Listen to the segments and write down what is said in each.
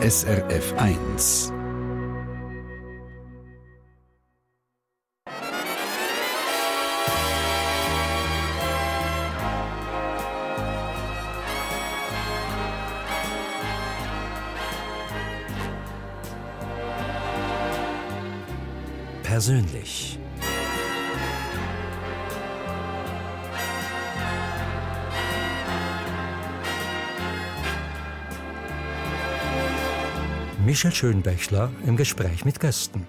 SRF 1. Persönlich. Michel Schönbächler im Gespräch mit Gästen.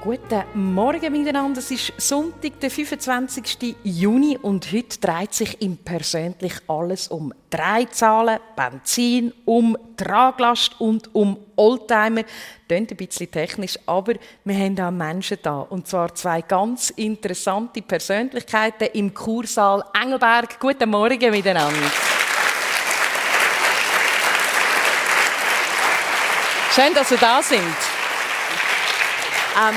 Guten Morgen miteinander. Es ist Sonntag, der 25. Juni und heute dreht sich im Persönlich alles um Dreizahlen, Benzin, um Traglast und um Oldtimer. Klingt ein bisschen technisch, aber wir haben auch Menschen da. Und zwar zwei ganz interessante Persönlichkeiten im Kursaal Engelberg. Guten Morgen miteinander. Schön, dass Sie da sind. Ähm,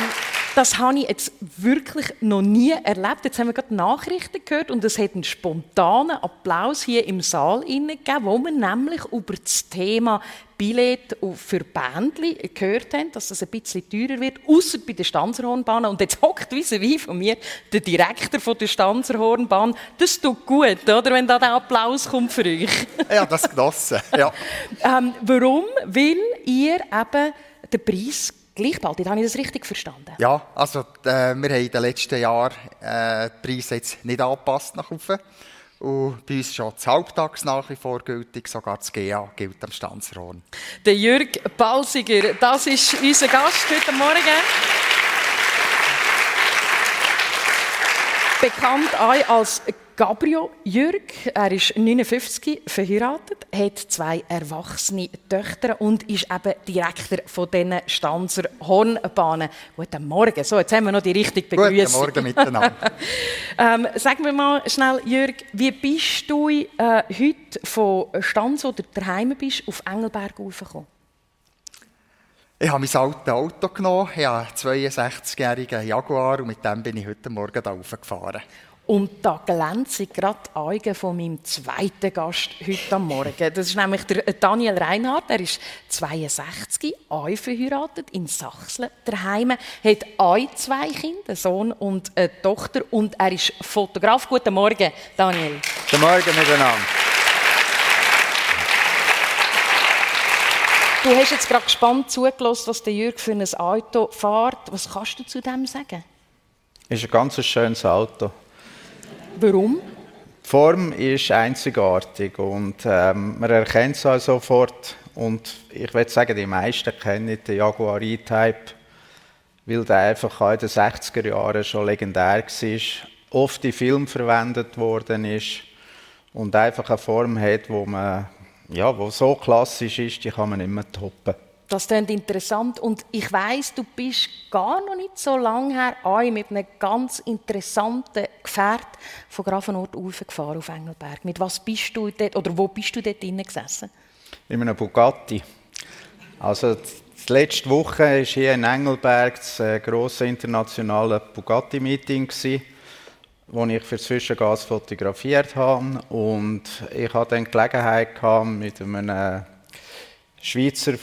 das habe ich jetzt wirklich noch nie erlebt. Jetzt haben wir gerade Nachrichten gehört und es hat einen spontanen Applaus hier im Saal gegeben, wo wir nämlich über das Thema Billett für Bändli gehört haben, dass das ein bisschen teurer wird, außer bei der Stanzerhornbahn. Und jetzt hockt wie von mir der Direktor von der Stanzerhornbahn. Das tut gut, oder, wenn da der Applaus kommt für euch. ja, das genossen. Ja. ähm, warum? Weil ihr eben den Preis gleich behaltet. Habe ich das richtig verstanden? Ja, also äh, wir haben in den letzten Jahren äh, die Preise jetzt nicht angepasst nach oben. Und bei uns schon das Halbtags nach wie vor gültig, sogar das GA gilt am Stanzerhorn. Der Jürg Balsiger, das ist unser Gast heute Morgen. Bekannt auch als Gabriel Jürg, er ist 59, verheiratet, hat zwei erwachsene Töchter und ist eben Direktor von diesen Stanzer Hornbahnen. Guten Morgen. So, jetzt haben wir noch die richtige Begrüßung. Guten Morgen miteinander. ähm, sag mir mal schnell, Jürg, wie bist du äh, heute von Stanz, oder daheim bist, auf Engelberg raufgekommen? Ich habe mein altes Auto genommen, ich habe einen 62-jährigen Jaguar und mit dem bin ich heute Morgen da raufgefahren. Und da glänzen gerade die Augen von meinem zweiten Gast heute Morgen. Das ist nämlich der Daniel Reinhardt. Er ist 62, auch verheiratet in Sachsen daheim, hat auch zwei Kinder, einen Sohn und eine Tochter. Und er ist Fotograf. Guten Morgen, Daniel. Guten Morgen miteinander. Du hast jetzt gerade gespannt zugelassen, was der Jürg für ein Auto fährt. Was kannst du zu dem sagen? Es ist ein ganz schönes Auto. Warum? Die Form ist einzigartig und ähm, man erkennt es sofort. Und ich würde sagen, die meisten kennen den Jaguar E-Type, weil der einfach in den 60er Jahren schon legendär war, oft in Filmen verwendet worden ist und einfach eine Form hat, man ja, so klassisch ist, die kann man nicht mehr toppen. Das klingt interessant und ich weiß, du bist gar noch nicht so lange her mit einem ganz interessanten Gefährt von Grafenort aufgefahren auf Engelberg. Mit was bist du dort, oder wo bist du dort drinnen gesessen? In einem Bugatti. Also letzte Woche war hier in Engelberg das äh, grosse internationale Bugatti-Meeting, wo ich für Zwischengas fotografiert habe. Und ich hatte dann die Gelegenheit mit einem Schweizer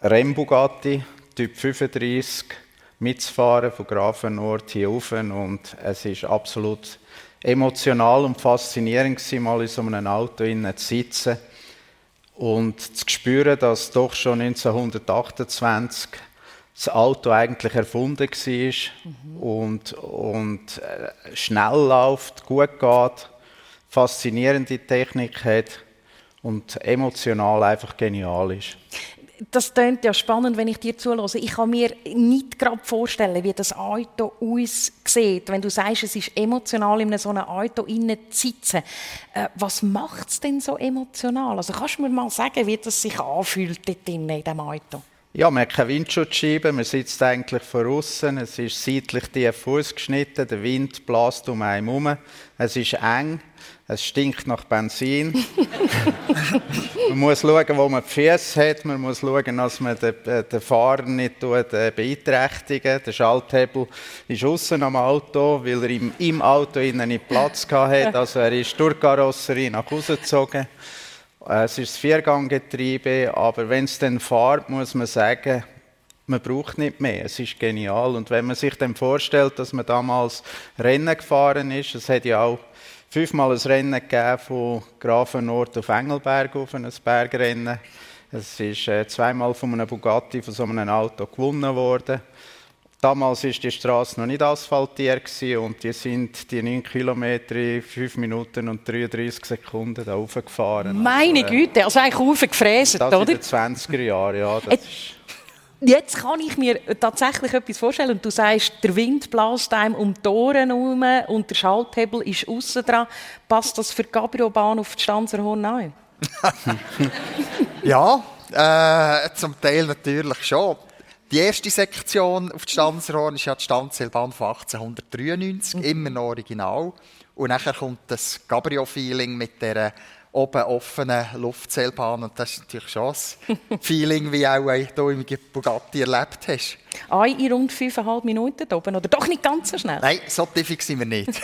Rennbugatti Typ 35 mitzufahren von Grafenort hier rauf. Und es ist absolut emotional und faszinierend mal in so einem Auto zu sitzen und zu spüren, dass doch schon 1928 das Auto eigentlich erfunden war mhm. und, und äh, schnell läuft, gut geht, faszinierende Technik hat und emotional einfach genial ist das klingt ja spannend, wenn ich dir zulasse. Ich kann mir nicht gerade vorstellen, wie das Auto uns sieht, wenn du sagst, es ist emotional in so einem Auto zu sitzen. Äh, was macht es denn so emotional? Also kannst du mir mal sagen, wie das sich anfühlt dort in diesem Auto? Ja, man hat keine Windschutzscheibe, man sitzt eigentlich von außen, es ist seitlich tief ausgeschnitten, der Wind bläst um einen herum, es ist eng, es stinkt nach Benzin. man muss schauen, wo man die Füße hat. Man muss schauen, dass man den, äh, den Fahrer nicht äh, beeinträchtigen Der Schalthebel ist außen am Auto, weil er im, im Auto nicht Platz hatte. Also er ist durch die Karosserie nach Hause gezogen. äh, es ist Vierganggetriebe, aber wenn es dann fährt, muss man sagen, man braucht nicht mehr. Es ist genial. Und wenn man sich dann vorstellt, dass man damals Rennen gefahren ist, es hat ja auch fünfmal ein Rennen gegeben von Grafenort auf Engelberg auf ein Bergrennen. Es ist äh, zweimal von einem Bugatti, von so einem Auto gewonnen worden. Damals war die Straße noch nicht asphaltiert und die sind die 9 Kilometer in 5 Minuten und 33 Sekunden da hochgefahren. Meine also, äh, Güte, also eigentlich hochgefräst, oder? in den 20er Jahren, ja. Das Jetzt kann ich mir tatsächlich etwas vorstellen. Und du sagst, der Wind bläst einem um die Ohren herum und der Schalthebel ist außen dran. Passt das für die Gabriobahn auf die Stanzerhorn an? ja, äh, zum Teil natürlich schon. Die erste Sektion auf die Stanzerhorn ist ja die Stanzelbahn von 1893, mhm. immer noch original. Und nachher kommt das Cabrio-Feeling mit der oben offenen Luftseilbahn. Und das ist natürlich schon ein Feeling, wie auch du im Bugatti erlebt hast. Ein in rund fünfeinhalb Minuten oben, oder doch nicht ganz so schnell? Nein, so tief sind wir nicht.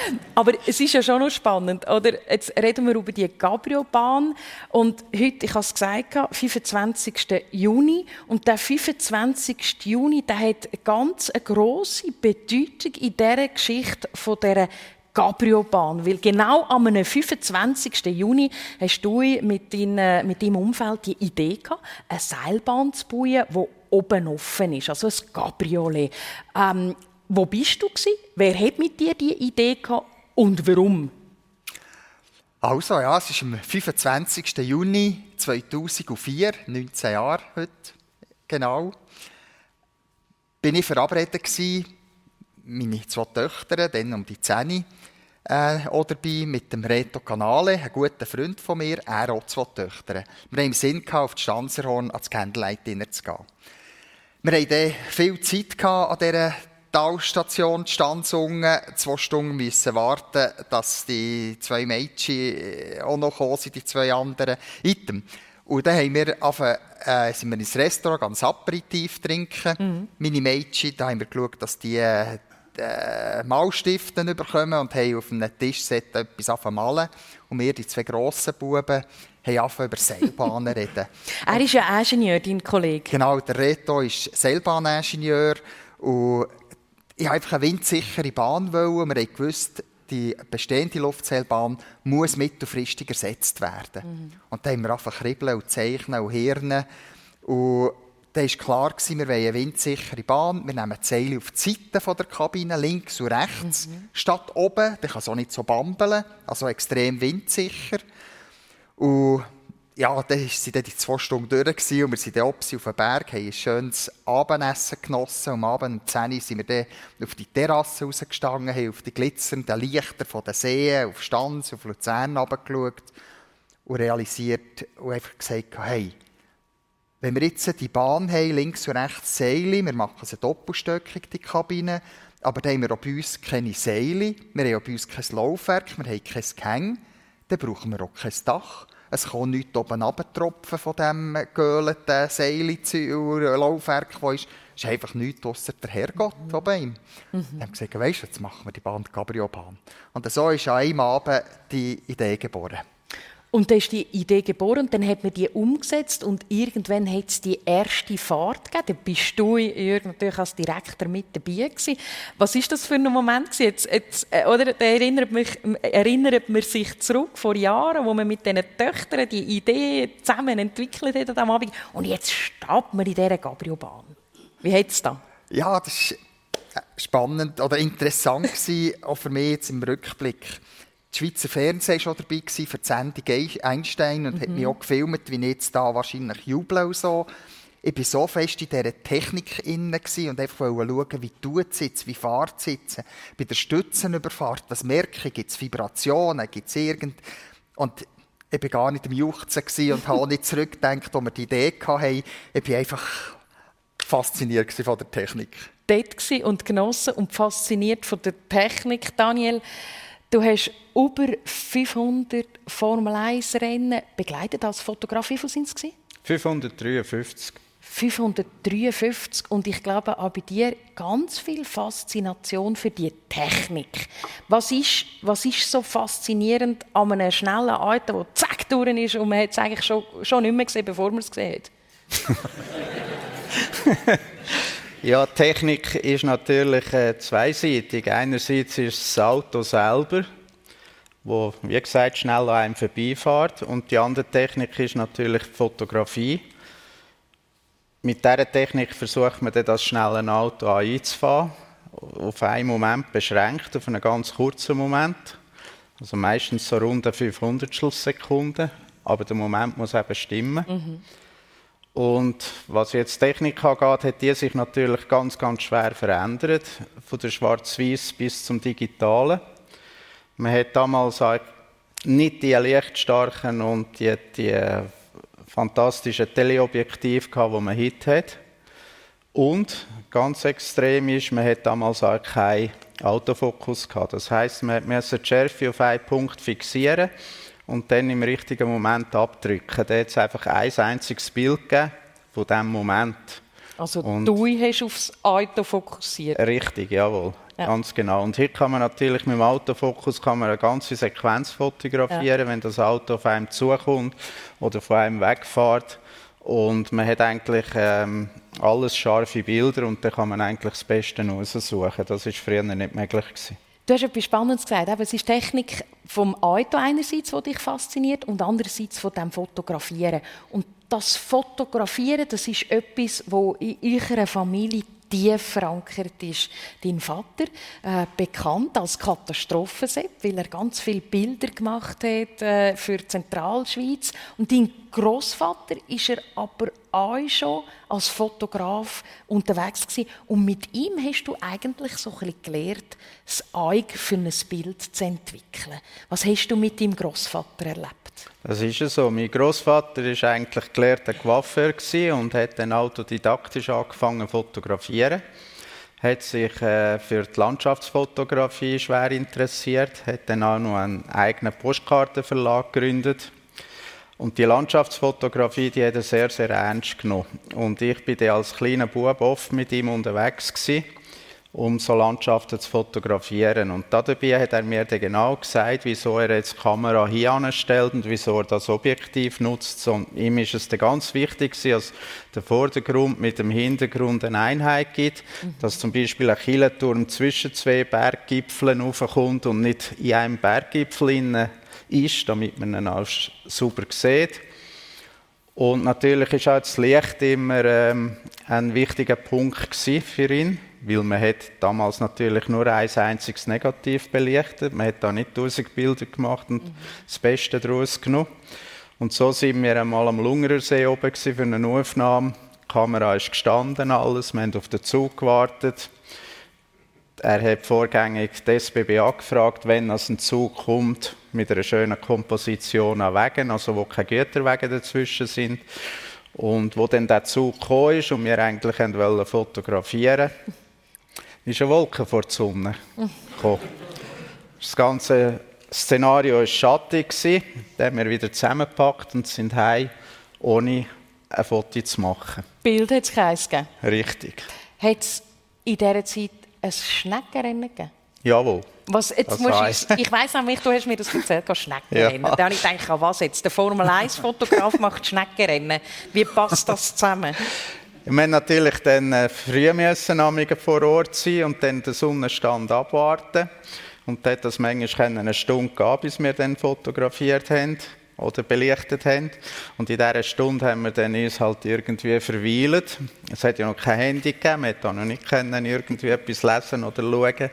Aber es ist ja schon noch spannend, oder? Jetzt reden wir über die Gabriobahn und heute, ich habe es gesagt, 25. Juni und der 25. Juni, der hat eine ganz eine grosse Bedeutung in dieser Geschichte von dieser Gabriobahn. Weil genau am 25. Juni hast du mit, dein, mit deinem Umfeld die Idee gehabt, eine Seilbahn zu bauen, die oben offen ist, also ein Cabriolet. Ähm, wo bist du gewesen? Wer hat mit dir die Idee gehabt und warum? Also ja, es ist am 25. Juni 2004, 19 Jahre heute genau, bin ich verabredet gewesen, meine zwei Töchter, dann um die 10 äh, oder bei mit dem Reto Canale, ein guter Freund von mir, er auch zwei Töchter. Wir haben im Sinn gehabt, auf die Stanzerhorn ans Candlelight Dinner zu gehen. Wir hatten viel Zeit an dieser Talstation, die Stanzungen, zwei Stunden müssen warten, dass die zwei Mädchen äh, auch noch kommen sind, die zwei anderen Item. Und dann haben wir angefangen, äh, sind wir ins Restaurant ganz Aperitif trinken. Mhm. Meine Mädchen, da haben wir geschaut, dass die äh, äh, Malstiften bekommen und haben auf einem Tischset etwas malen. Und wir, die zwei grossen Buben, haben angefangen über Seilbahnen reden. er ist ja Ingenieur, dein Kollege. Genau, der Reto ist Seilbahningenieur und ich wollte einfach eine windsichere Bahn. Wollen. Wir haben gewusst, die bestehende Luftseilbahn muss mittelfristig ersetzt werden. Mhm. Und dann haben wir einfach kribbeln und zeichnen und hirnen. Und dann war klar, wir wollen eine windsichere Bahn. Wir nehmen die Seile auf die Seiten der Kabine, links und rechts, mhm. statt oben. Dann kann es auch nicht so bambeln, also extrem windsicher. Und ja, dann waren dann die zwei Stunden durch und wir sind dann auf dem Berg, haben ein schönes Abendessen genossen. Und am Abend um 10 Uhr sind wir dann auf die Terrasse rausgestanden, haben auf die glitzernden Lichter von den Seen, auf Stanz, auf Luzern runtergeschaut und realisiert und einfach gesagt, hey, wenn wir jetzt die Bahn haben, links und rechts Seile, wir machen sie doppelstöckig, die Kabine, aber dann haben wir auch bei uns keine Seile, wir haben auch bei uns kein Laufwerk, wir haben kein Gehäng, dann brauchen wir auch kein Dach. Es kann nichts oben runtertropfen von diesem geölten Seil-Laufwerk, das ist. Es ist einfach nichts außer der Herrgott mhm. oben ihm. Mhm. Dann haben wir gesagt, weißt du, jetzt machen wir die Bahn, die Cabrio-Bahn. Und so ist an einem Abend die Idee geboren. Und da ist die Idee geboren und dann hat man die umgesetzt und irgendwann hat es die erste Fahrt gegeben. Da bist du natürlich als Direktor mit dabei gewesen. Was ist das für ein Moment? Jetzt, jetzt, äh, oder erinnert, mich, erinnert man sich zurück vor Jahren, wo man mit diesen Töchtern die Idee zusammen entwickelt hat an Abend. Und jetzt steht man in dieser Gabriobahn. Wie hat es da? Ja, das war spannend oder interessant gewesen, auch für mich jetzt im Rückblick das Schweizer Fernsehen schon dabei für die Sendung Einstein und mhm. hat mich auch gefilmt, wie ich jetzt da wahrscheinlich jubel und so. Ich war so fest in dieser Technik inne und einfach schauen, wie tut es jetzt, wie fährt es jetzt. Bei der Stützenüberfahrt, was merke ich? Gibt es Vibrationen? Gibt es irgend... Und ich war gar nicht im Juchzen und habe nicht zurückgedacht, als wir die Idee hatten. Ich war einfach fasziniert von der Technik. Dort und genossen und fasziniert von der Technik, Daniel. Du hast über 500 Formel 1 Rennen begleitet als Fotograf. Wie viele waren es? 553. 553 und ich glaube auch bei dir ganz viel Faszination für die Technik. Was ist, was ist so faszinierend an einem schnellen Auto, der zack durch ist und man hat es eigentlich schon, schon nicht mehr gesehen, bevor man es gesehen hat? ja, Technik ist natürlich äh, zweiseitig. Einerseits ist das Auto selber, wo wie gesagt schnell an einem vorbeifährt und die andere Technik ist natürlich die Fotografie mit dieser Technik versucht man das schnelle Auto einzufahren, auf einen Moment beschränkt, auf einen ganz kurzen Moment. Also meistens so rund 500 Sekunden, aber der Moment muss eben stimmen. Mhm. Und was jetzt Technik angeht, hat die sich natürlich ganz, ganz schwer verändert, von der Schwarz-Weiß bis zum Digitalen. Man hat damals nicht die lichtstarken und die, die fantastische Teleobjektiv gehabt, wo man heute hat. Und ganz extrem ist, man hat damals auch keinen Autofokus gehabt. Das heißt, man musste die Schärfe auf einen Punkt fixieren und dann im richtigen Moment abdrücken. Da hat es einfach ein einziges Bild gegeben von diesem Moment. Also und du hast aufs Auto fokussiert? Richtig, jawohl. Ja. Ganz genau. Und hier kann man natürlich mit dem Autofokus kann man eine ganze Sequenz fotografieren, ja. wenn das Auto auf einem zukommt oder von einem wegfährt. Und man hat eigentlich ähm, alles scharfe Bilder und dann kann man eigentlich das Beste raussuchen. Das war früher nicht möglich. Gewesen. Du hast etwas Spannendes gesagt. es ist Technik vom Auto einerseits, die dich fasziniert, und andererseits von dem Fotografieren. Und das Fotografieren, das ist etwas, wo in eurer Familie tief verankert ist. Dein Vater, äh, bekannt als Katastrophensepp, weil er ganz viele Bilder gemacht hat äh, für die Zentralschweiz. Und dein Großvater ist er aber auch schon als Fotograf unterwegs gewesen. Und mit ihm hast du eigentlich so ein gelernt, das Auge für ein Bild zu entwickeln. Was hast du mit deinem Großvater erlebt? Das ist so. Mein Großvater ist eigentlich gelehrter Coiffeur und hat dann autodidaktisch angefangen zu fotografieren. Hat sich äh, für die Landschaftsfotografie schwer interessiert, hat dann auch noch einen eigenen Postkartenverlag gegründet und die Landschaftsfotografie, die hat er sehr, sehr ernst genommen. Und ich bin dann als kleiner Bub oft mit ihm unterwegs gewesen, um so Landschaften zu fotografieren. Und dabei hat er mir dann genau gesagt, wieso er jetzt die Kamera hier anstellt und wieso er das Objektiv nutzt. Und ihm ist es dann ganz wichtig, dass der Vordergrund mit dem Hintergrund eine Einheit gibt, mhm. dass zum Beispiel ein Kielenturm zwischen zwei Berggipfeln raufkommt und nicht in einem Berggipfel ist, damit man ihn auch super sieht. Und natürlich ist auch das Licht immer ähm, ein wichtiger Punkt für ihn, weil man hat damals natürlich nur ein einziges Negativ belichtet. Man hat da nicht tausend Bilder gemacht und mhm. das Beste daraus genommen. Und so sind wir einmal am Lungerersee oben für eine Aufnahme. Die Kamera ist gestanden, alles. Wir haben auf den Zug gewartet. Er hat vorgängig die SBB angefragt, wenn ein Zug kommt mit einer schönen Komposition an Wegen, also wo keine Güterwege dazwischen sind. Und wo dann der Zug gekommen ist und wir eigentlich wollen fotografieren, ist eine Wolke vor der Sonne gekommen. Das ganze Szenario war schattig. Dann haben wir wieder zusammengepackt und sind heim, ohne ein Foto zu machen. Bild hat es gegeben? Richtig. Hat es in dieser Zeit ein Schneckenrennen gegeben? Jawohl. Was, jetzt das musst ich, ich weiss nämlich, du hast mir das erzählt, Schneckenrennen. Ja. Da habe ich gedacht, was jetzt? Der Formel-1-Fotograf macht Schneckenrennen. Wie passt das zusammen? Wir müssen natürlich dann äh, früh müssen vor Ort sein und dann den Sonnenstand abwarten. Und dort hat das manchmal eine Stunde gehen, bis wir dann fotografiert haben oder belichtet haben. Und in dieser Stunde haben wir dann uns halt irgendwie verweilt. Es hat ja noch kein Handy gegeben, wir konnten noch nicht können, irgendwie etwas lesen oder schauen.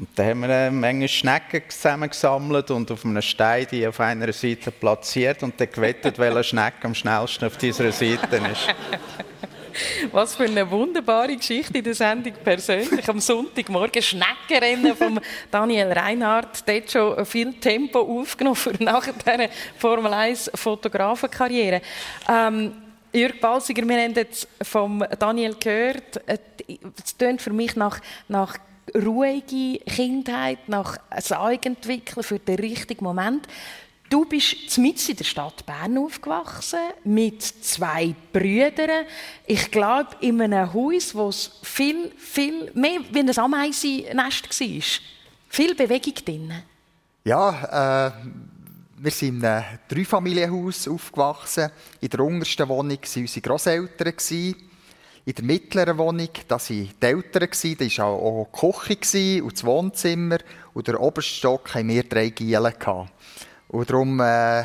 Und dann haben wir eine Menge Schnecken zusammengesammelt und auf einem Stein die auf einer Seite platziert und dann gewettet, welcher Schneck am schnellsten auf dieser Seite ist. Was für eine wunderbare Geschichte in der Sendung persönlich. Am Sonntagmorgen Schneckenrennen von Daniel Reinhardt. Dort schon viel Tempo aufgenommen für nachher diese Formel 1 Fotografenkarriere. Ähm, Jörg Balsiger, wir haben jetzt von Daniel gehört, äh, es tönt für mich nach, nach ruhige Kindheit, nach Eigenentwickeln für den richtigen Moment. Du bist mitten in der Stadt Bern aufgewachsen, mit zwei Brüdern. Ich glaube, in einem Haus, wo es viel, viel mehr wie ein Ameisennest war. Viel Bewegung drin. Ja, äh, wir sind in einem Dreifamilienhaus aufgewachsen. In der untersten Wohnung waren unsere Großeltern. In der mittleren Wohnung da waren die Eltern. Da war auch die Küche und das Wohnzimmer. Und der oberste Stock hatten wir drei Gielen. Und darum, äh,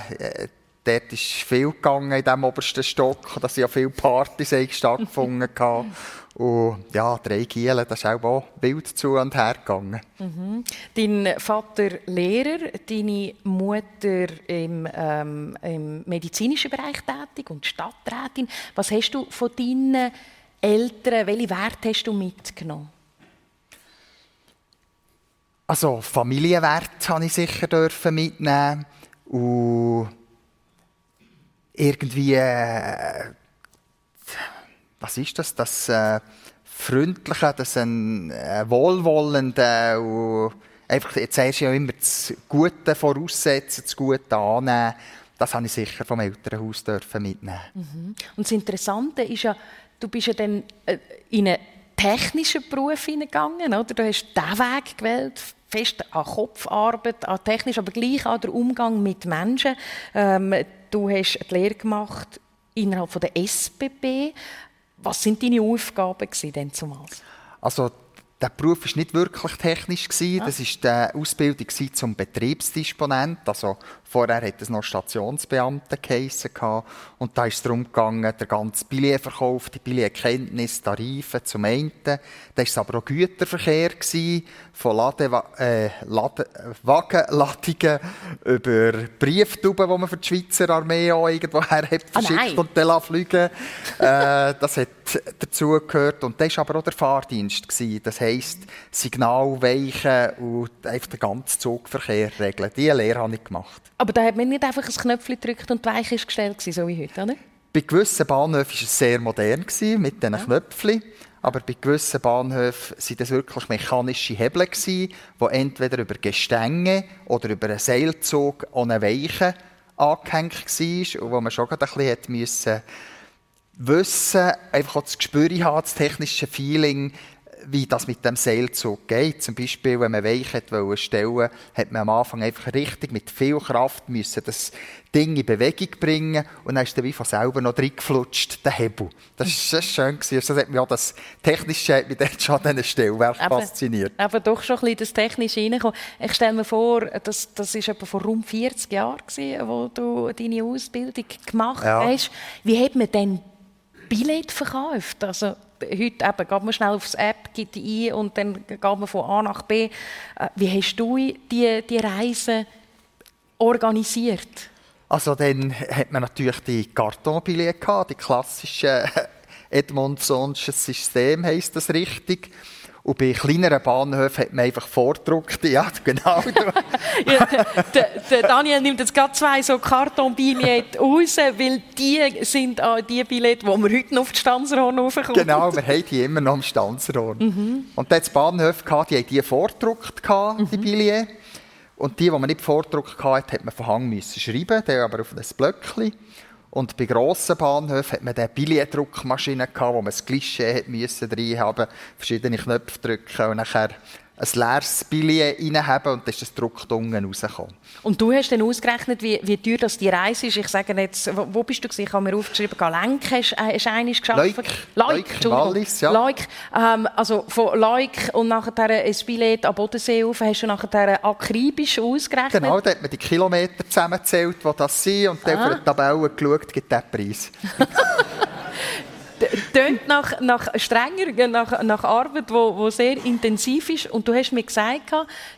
dort ist viel gegangen in diesem obersten Stock. Da sind ja viele Partys stattgefunden. und ja, drei Gielen, das ist auch wild zu und her gegangen. Mhm. Dein Vater Lehrer, deine Mutter im, ähm, im medizinischen Bereich tätig und Stadträtin. Was hast du von deinen Eltern, welche Werte hast du mitgenommen? Also Familienwert habe ich sicher dürfen mitnehmen und irgendwie äh, was ist das? Das äh, Freundliche, das ein äh, Wohlwollende und einfach jetzt erst ja immer das Gute voraussetzen, das Gute annehmen. Das habe ich sicher vom Elternhaus dürfen mitnehmen. Mhm. Und das Interessante ist ja, du bist ja dann äh, in einen technischen Beruf hineingegangen, oder? Du hast diesen Weg gewählt, fest an Kopfarbeit, an technisch, aber gleich an der Umgang mit Menschen. Ähm, du hast die Lehre gemacht innerhalb von der SBB. Was sind deine Aufgaben denn zumals? Also der Beruf war nicht wirklich technisch. Ja. Das war die Ausbildung zum Betriebsdisponent. Also vorher hat es noch Stationsbeamte geheissen. Und da ist es darum gegangen, der ganze Billetverkauf, die Billetkenntnis, Tarife zum einen. Da war es aber auch Güterverkehr von Lade, äh, Lade, Wagenladungen über Brieftuben, die man für die Schweizer Armee auch irgendwo her hat ah, verschickt oh und dann fliegen äh, Das hat dazu gehört. Und das war aber auch der Fahrdienst. Das heisst, Signal weichen und einfach den ganzen Zugverkehr regeln. Diese Lehre habe ich gemacht. Aber da hat man nicht einfach ein Knöpfchen gedrückt und die Weiche ist gestellt, so wie heute, oder? Bei gewissen Bahnhöfen war es sehr modern mit diesen ja. Knöpfchen. Aber bei gewissen Bahnhöfen waren das wirklich mechanische Hebel, die entweder über Gestänge oder über einen Seilzug an eine Weiche angehängt waren und wo man schon ein bisschen musste wissen, einfach auch das Gespür haben, das technische Feeling, wie das mit dem Seilzug geht. Zum Beispiel, wenn man Weich wollte stellen, hat man am Anfang einfach richtig mit viel Kraft müssen das Ding in Bewegung bringen und dann ist dann wie von selber noch reingeflutscht, der Hebel. Das war schön. Gewesen. Also, das hat mich auch das Technische hat mich dort schon an diesen Stellwerk fasziniert. Aber doch schon ein bisschen das Technische reinkommen. Ich stelle mir vor, das, das war etwa vor rund 40 Jahren, gewesen, wo du deine Ausbildung gemacht ja. hast. Wie hat man denn Billett verkauft? Also, heute eben, geht man schnell aufs App, gibt ein und dann geht man von A nach B. Äh, wie hast du die, die Reise organisiert? Also dann hat man natürlich die Kartonbillette gehabt, die klassische Edmondsonsches System heisst das richtig. Und bei kleineren Bahnhöfen hat man einfach vordruckt. Ja, genau. ja, der, der, Daniel nimmt jetzt gerade zwei so Kartonbillette raus, weil die sind auch die Billette, die wir heute noch auf die Stanzerhorn raufkommen. Genau, wir haben die immer noch am Stanzerhorn. Mhm. Und dann die Bahnhöfe, die haben die vordruckt, die mhm. Billette. Und die, die man nicht vordruckt hatte, hat man von Hang müssen schreiben, der aber auf ein Blöckchen. Und bei grossen Bahnhöfen hat man eine Billetdruckmaschine gehabt, wo man das Klischee hat müssen drin haben, verschiedene Knöpfe drücken und nachher ein leeres Billett reinhaben und dann ist das Druck unten rausgekommen. Und du hast dann ausgerechnet, wie, wie teuer das die Reise ist. Ich sage jetzt, wo bist du gewesen? Ich habe mir aufgeschrieben, Lenk hast, äh, du einiges geschafft. Leuk. Leuk, Entschuldigung. Wallis, ja. Leuk. Ähm, also von Leuk und nachher ein Billett am Bodensee auf, hast du nachher akribisch ausgerechnet? Genau, da hat man die Kilometer zusammengezählt, die das sind und dann ah. auf die Tabelle geschaut, gibt der Preis. tönt nach, nach strenger, nach, nach Arbeit, wo, wo sehr intensiv ist. Und du hast mir gesagt,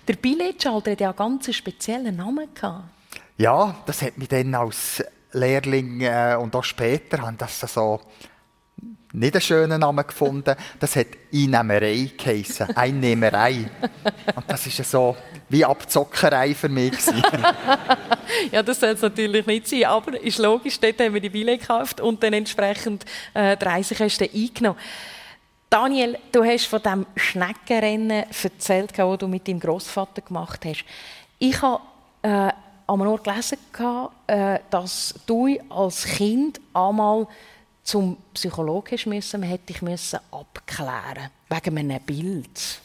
der Billetschalter hat ja einen ganz speziellen Namen gehabt. Ja, das hat mich dann als Lehrling äh, und auch später haben das so nicht einen schönen Namen gefunden. Das hat Einnehmerei geheissen. Einnehmerei. Und das ist so wie Abzockerei für mich. ja, das soll es natürlich nicht sein. Aber ist logisch, dort haben wir die Billett gekauft und dann entsprechend äh, die Reisekosten eingenommen. Daniel, du hast von dem Schneckenrennen erzählt, das du mit deinem Großvater gemacht hast. Ich habe äh, einmal nur gelesen, äh, dass du als Kind einmal zum Psychologen müssen, man hätte dich müssen abklären wegen einem Bild.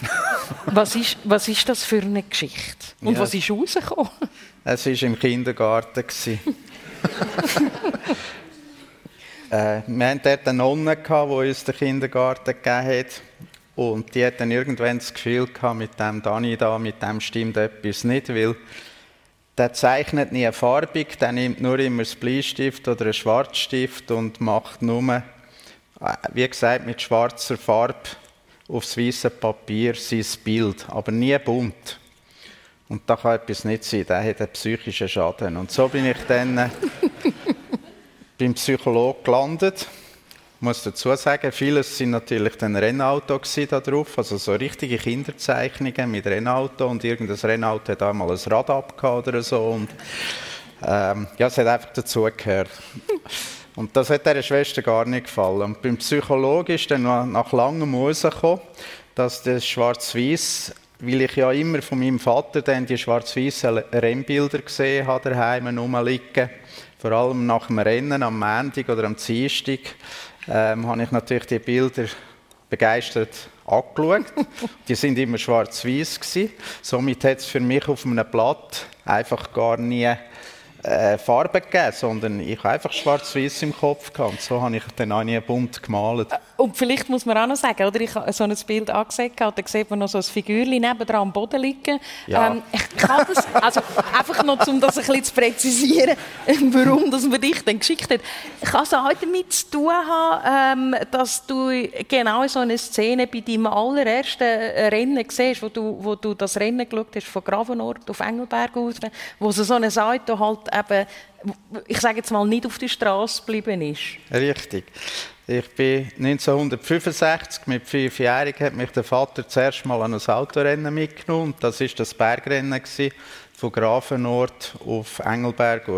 was, ist, was ist das für eine Geschichte? Und ja. was ist rausgekommen? Es war im Kindergarten. äh, wir hatten dort eine Nonne, die uns den Kindergarten gegeben hat. Und die hat dann irgendwann das Gefühl gehabt, mit dem Dani da, mit dem stimmt etwas nicht, weil der zeichnet nie farbig, der nimmt nur immer das Bleistift oder einen Schwarzstift und macht nur, äh, wie gesagt, mit schwarzer Farbe aufs weiße Papier sein Bild, aber nie bunt. Und da kann etwas nicht sein, der hat einen psychischen Schaden. Und so bin ich dann äh, beim Psychologen gelandet ich muss dazu sagen, vieles sind natürlich dann Rennauto da drauf, also so richtige Kinderzeichnungen mit Rennauto und irgendein Rennauto hat einmal ein Rad abgehauen oder so und ähm, ja, es hat einfach dazugehört. Und das hat der Schwester gar nicht gefallen. Und beim Psychologen ist dann nach langem rausgekommen, dass das Schwarz-Weiß, weil ich ja immer von meinem Vater dann die schwarz-weißen Rennbilder gesehen habe, daheim rumliegen, vor allem nach dem Rennen am Montag oder am Dienstag, ähm, habe ich natürlich die Bilder begeistert angeschaut. die sind immer schwarz-weiß Somit hat es für mich auf einem Blatt einfach gar nie äh, Farbe gegeben, sondern ich habe einfach schwarz-weiß im Kopf gehabt. Und so habe ich dann auch nie bunt gemalt. Und vielleicht muss man auch noch sagen, oder ich habe so ein Bild angesehen, da sieht man noch so ein Figürchen nebendran am Boden liegen. Ja. Ähm, kann das, also einfach noch, um das ein bisschen zu präzisieren, warum das man dich dann geschickt hat. Kann es auch damit zu tun haben, ähm, dass du genau so eine Szene bei deinem allerersten Rennen siehst, wo du, wo du das Rennen geschaut hast von Gravenort auf Engelberg aus, wo so eine Seite halt eben, ich sage jetzt mal, nicht auf der Straße geblieben ist. Richtig. Ich bin 1965 mit fünfjährigen hat mich der Vater zuerst mal an ein Autorennen mitgenommen. Das ist das Bergrennen von Grafenort auf Engelberg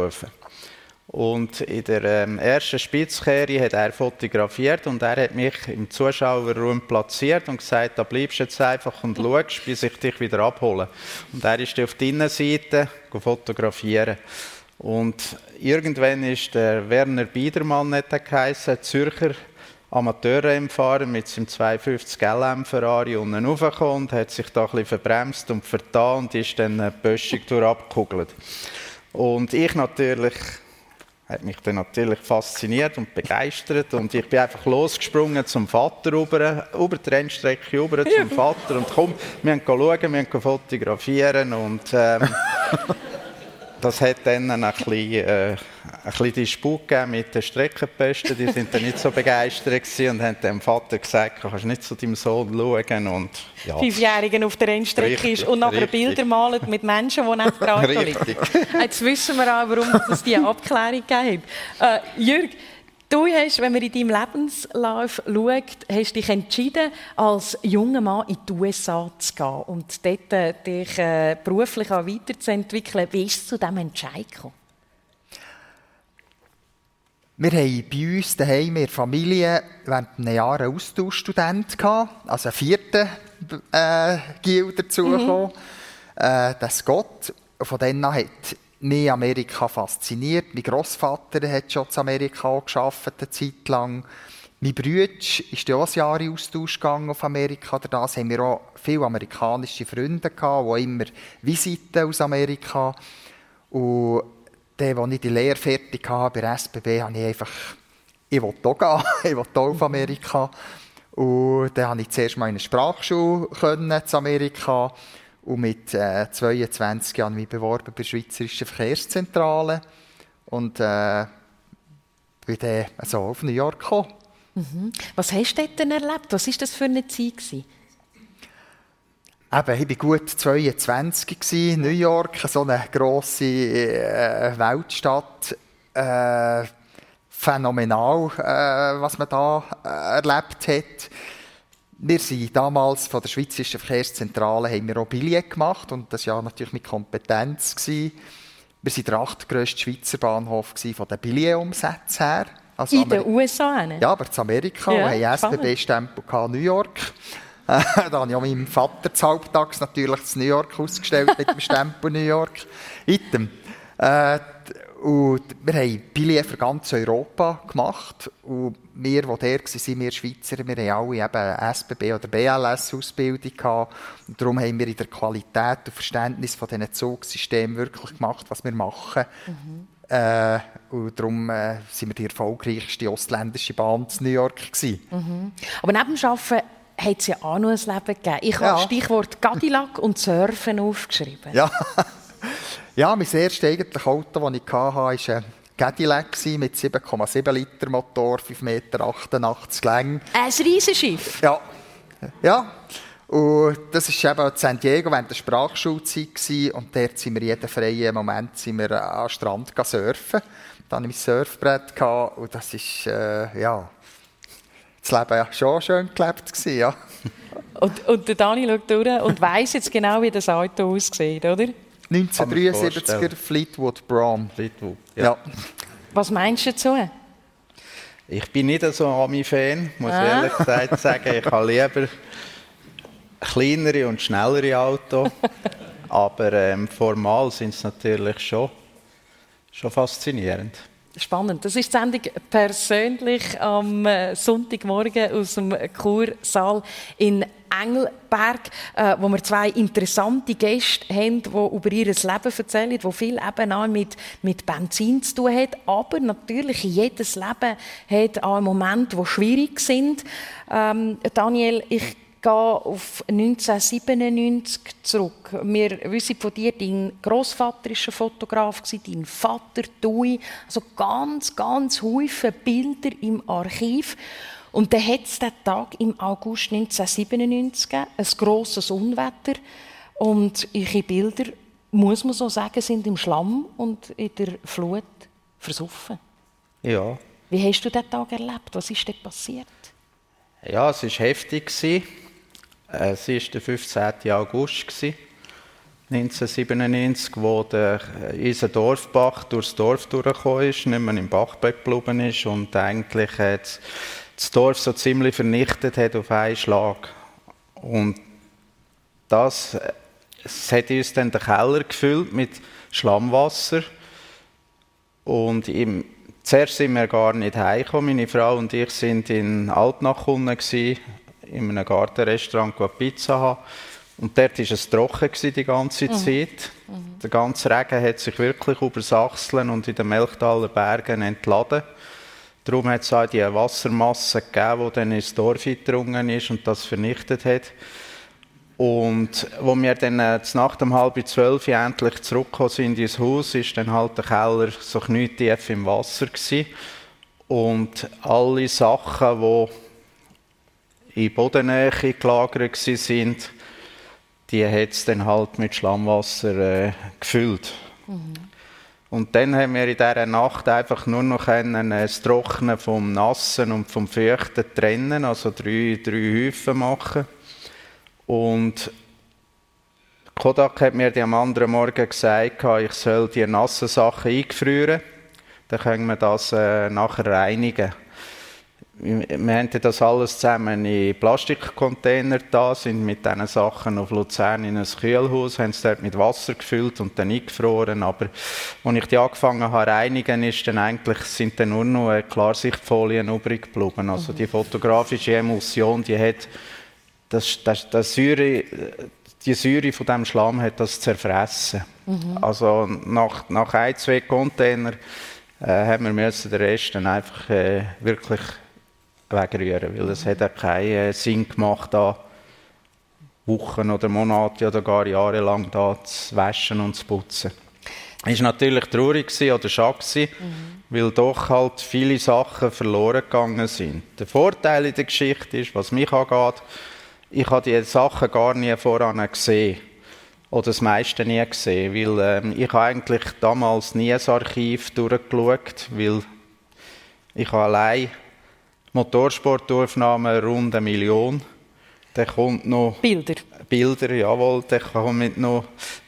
Und in der ähm, ersten Spitzkehre hat er fotografiert und er hat mich im Zuschauerraum platziert und gesagt, da bleibst du jetzt einfach und schaust, bis ich dich wieder abhole. Und er ist auf die Innenseite fotografieren. Und irgendwann ist der Werner Biedermann, nicht geheißen, Zürcher Amateurrennfahrer mit seinem 250 LM Ferrari unten raufgekommen und hat sich da ein bisschen verbremst und vertan und ist dann eine Böschung durchabgekugelt. Und ich natürlich, hat mich dann natürlich fasziniert und begeistert und ich bin einfach losgesprungen zum Vater rüber, über die Rennstrecke rüber zum Vater und komm, wir können schauen, wir können fotografieren und ähm, das hat dann ein bisschen, äh, ein bisschen Disput mit den Streckenposten. Die sind dann nicht so begeistert und haben dem Vater gesagt, du kannst nicht zu deinem Sohn schauen. Und, ja. Fünfjährigen auf der Rennstrecke richtig, ist und nachher richtig. Bilder malen mit Menschen, die nicht dran liegen. Jetzt wissen wir auch, warum es diese Abklärung gegeben hat. Äh, Jürg, Du hast, wenn man in deinem Lebenslauf schaut, hast dich entschieden, als junger Mann in die USA zu gehen und dort äh, dich äh, beruflich auch weiterzuentwickeln. Wie ist es zu diesem Entscheid gekommen? Wir haben bei uns daheim in der Familie während einem Jahr einen Austauschstudent gehabt, also einen vierten äh, Gil dazugekommen, mhm. äh, der Scott. Von denen hat mich Amerika fasziniert. Mein Großvater hat schon in Amerika geschafft, eine Zeit lang. Mein Bruder ist auch ein Jahr in Austausch gegangen auf Amerika. Das haben wir auch viele amerikanische Freunde gehabt, die immer Visiten aus Amerika. Und dann, als ich die Lehre fertig hatte bei der SBB, habe ich einfach, ich wollte auch gehen, ich wollte auch auf Amerika. Und dann konnte ich zuerst mal in eine Sprachschule können, in Amerika. Und mit äh, 22 Jahren mich beworben bei der Schweizerischen Verkehrszentrale. Und äh, bin dann also auf New York gekommen. Mhm. Was hast du denn erlebt? Was war das für eine Zeit? Gewesen? Eben, ich war gut 22 in New York, so eine grosse äh, Weltstadt. Äh, phänomenal, äh, was man da äh, erlebt hat. Wir sind damals von der Schweizerischen Verkehrszentrale haben wir auch Billett gemacht und das war natürlich mit Kompetenz. Gewesen. Wir waren der achtgrösste Schweizer Bahnhof von den Billettumsätzen her. Also in den USA? Ja, aber in Amerika. Ja, wir haben SBB-Stempel New York. da habe ich auch meinem Vater zu halbtags natürlich zu New York ausgestellt mit dem Stempel New York. Item. Äh, und wir haben Billet für ganz Europa gemacht. Und wir, die da waren, wir Schweizer, wir haben alle eben SBB oder BLS-Ausbildung gehabt. Und darum haben wir in der Qualität und Verständnis von diesen Zugsystemen wirklich gemacht, was wir machen. Mhm. Äh, und darum äh, sind wir die erfolgreichste ostländische Bahn in New York. Mhm. Aber neben dem Arbeiten hat es ja auch noch ein Leben gegeben. Ich habe ja. Stichwort Cadillac und Surfen aufgeschrieben. Ja. Ja, mein erstes eigentliches Auto, das ich hatte, war ein Cadillac mit 7,7 Liter Motor, 5,88 Meter lang. Ein Riesenschiff? Ja. Ja. Und das war eben in San Diego während der Sprachschulzeit. Und dort sind wir jeden freien Moment sind wir am Strand surfen. Da hatte ich mein Surfbrett. Und das ist, äh, ja, das Leben ja schon schön gelebt gewesen, ja. Und, und der Dani schaut durch und weiss jetzt genau, wie das Auto aussieht, oder? 1973er Fleetwood Brown. Fleetwood, ja. ja. Was meinst du dazu? Ich bin nicht so ein Ami-Fan, muss ah. ehrlich gesagt sagen. Ich habe lieber kleinere und schnellere Autos. Aber ähm, formal sind es natürlich schon, schon faszinierend. Spannend. Das ist die Sendung persönlich am äh, Sonntagmorgen aus dem Kursaal in Engelberg, äh, wo wir zwei interessante Gäste haben, die über ihr Leben erzählen, die viel eben auch mit, mit Benzin zu tun hat. Aber natürlich jedes Leben hat auch Momente, die schwierig sind. Ähm, Daniel, ich gehe auf 1997 zurück. Wir wissen von dir, dein Großvater war ein Fotograf, dein Vater, Dui. Also ganz, ganz viele Bilder im Archiv. Und dann hat es den Tag im August 1997 ein grosses Unwetter. Und ihre Bilder, muss man so sagen, sind im Schlamm und in der Flut versoffen. Ja. Wie hast du diesen Tag erlebt? Was ist dort passiert? Ja, es war heftig. Es war der 15. August 1997, wo der unser Dorfbach durchs Dorf durchgekommen ist, nicht mehr im Bachbett geblieben ist und eigentlich das Dorf so ziemlich vernichtet hat auf einen Schlag. Und das, das hat uns dann den Keller gefüllt mit Schlammwasser und im Zuerst sind wir gar nicht heimgekommen. Meine Frau und ich sind in Altnachunten in einem Gartenrestaurant Pizza haben. Und dort war es trocken die ganze mhm. Zeit. Mhm. Der ganze Regen hat sich wirklich über Sachseln und in den Melchtaler Bergen entladen. Darum hat es auch die Wassermasse gegeben, die dann ins Dorf gedrungen ist und das vernichtet hat. Und wo wir dann äh, nach um halb zwölf endlich zurückgekommen sind ins Haus, ist dann halt der Keller so tief im Wasser gewesen. Und alle Sachen, die in Bodennähe gelagert sind, die hat es dann halt mit Schlammwasser äh, gefüllt. Mhm. Und dann haben wir in dieser Nacht einfach nur noch können, äh, das Trocknen vom Nassen und vom Feuchten trennen, also drei, drei Häufen machen. Und Kodak hat mir am anderen Morgen gesagt, ich soll die nassen Sachen eingefrieren. Dann können wir das äh, nachher reinigen wir haben das alles zusammen in Plastikcontainer da, sind mit diesen Sachen auf Luzern in ein Kühlhaus, haben es dort mit Wasser gefüllt und dann eingefroren. Aber als ich die angefangen habe reinigen, ist dann eigentlich, sind dann nur noch Klarsichtfolien übrig geblieben. Also die fotografische Emulsion, die hat das, das, das Säure, die Säure von dem Schlamm hat das zerfressen. Mhm. Also nach, nach ein, zwei Container äh, haben wir müssen den Rest dann einfach äh, wirklich wegrühren, weil es hat auch keinen Sinn gemacht, da Wochen oder Monate oder gar Jahre lang da zu waschen und zu putzen. Es war natürlich traurig oder schade, mhm. weil doch halt viele Sachen verloren gegangen sind. Der Vorteil in der Geschichte ist, was mich angeht, ich habe diese Sachen gar nie voran gesehen. Oder das meiste nie gesehen, weil ähm, ich habe eigentlich damals nie ein Archiv durchgeschaut, weil ich allein Motorsportaufnahmen rund eine Million. Dann kommt noch... Bilder? Bilder, jawohl. Dann kommen noch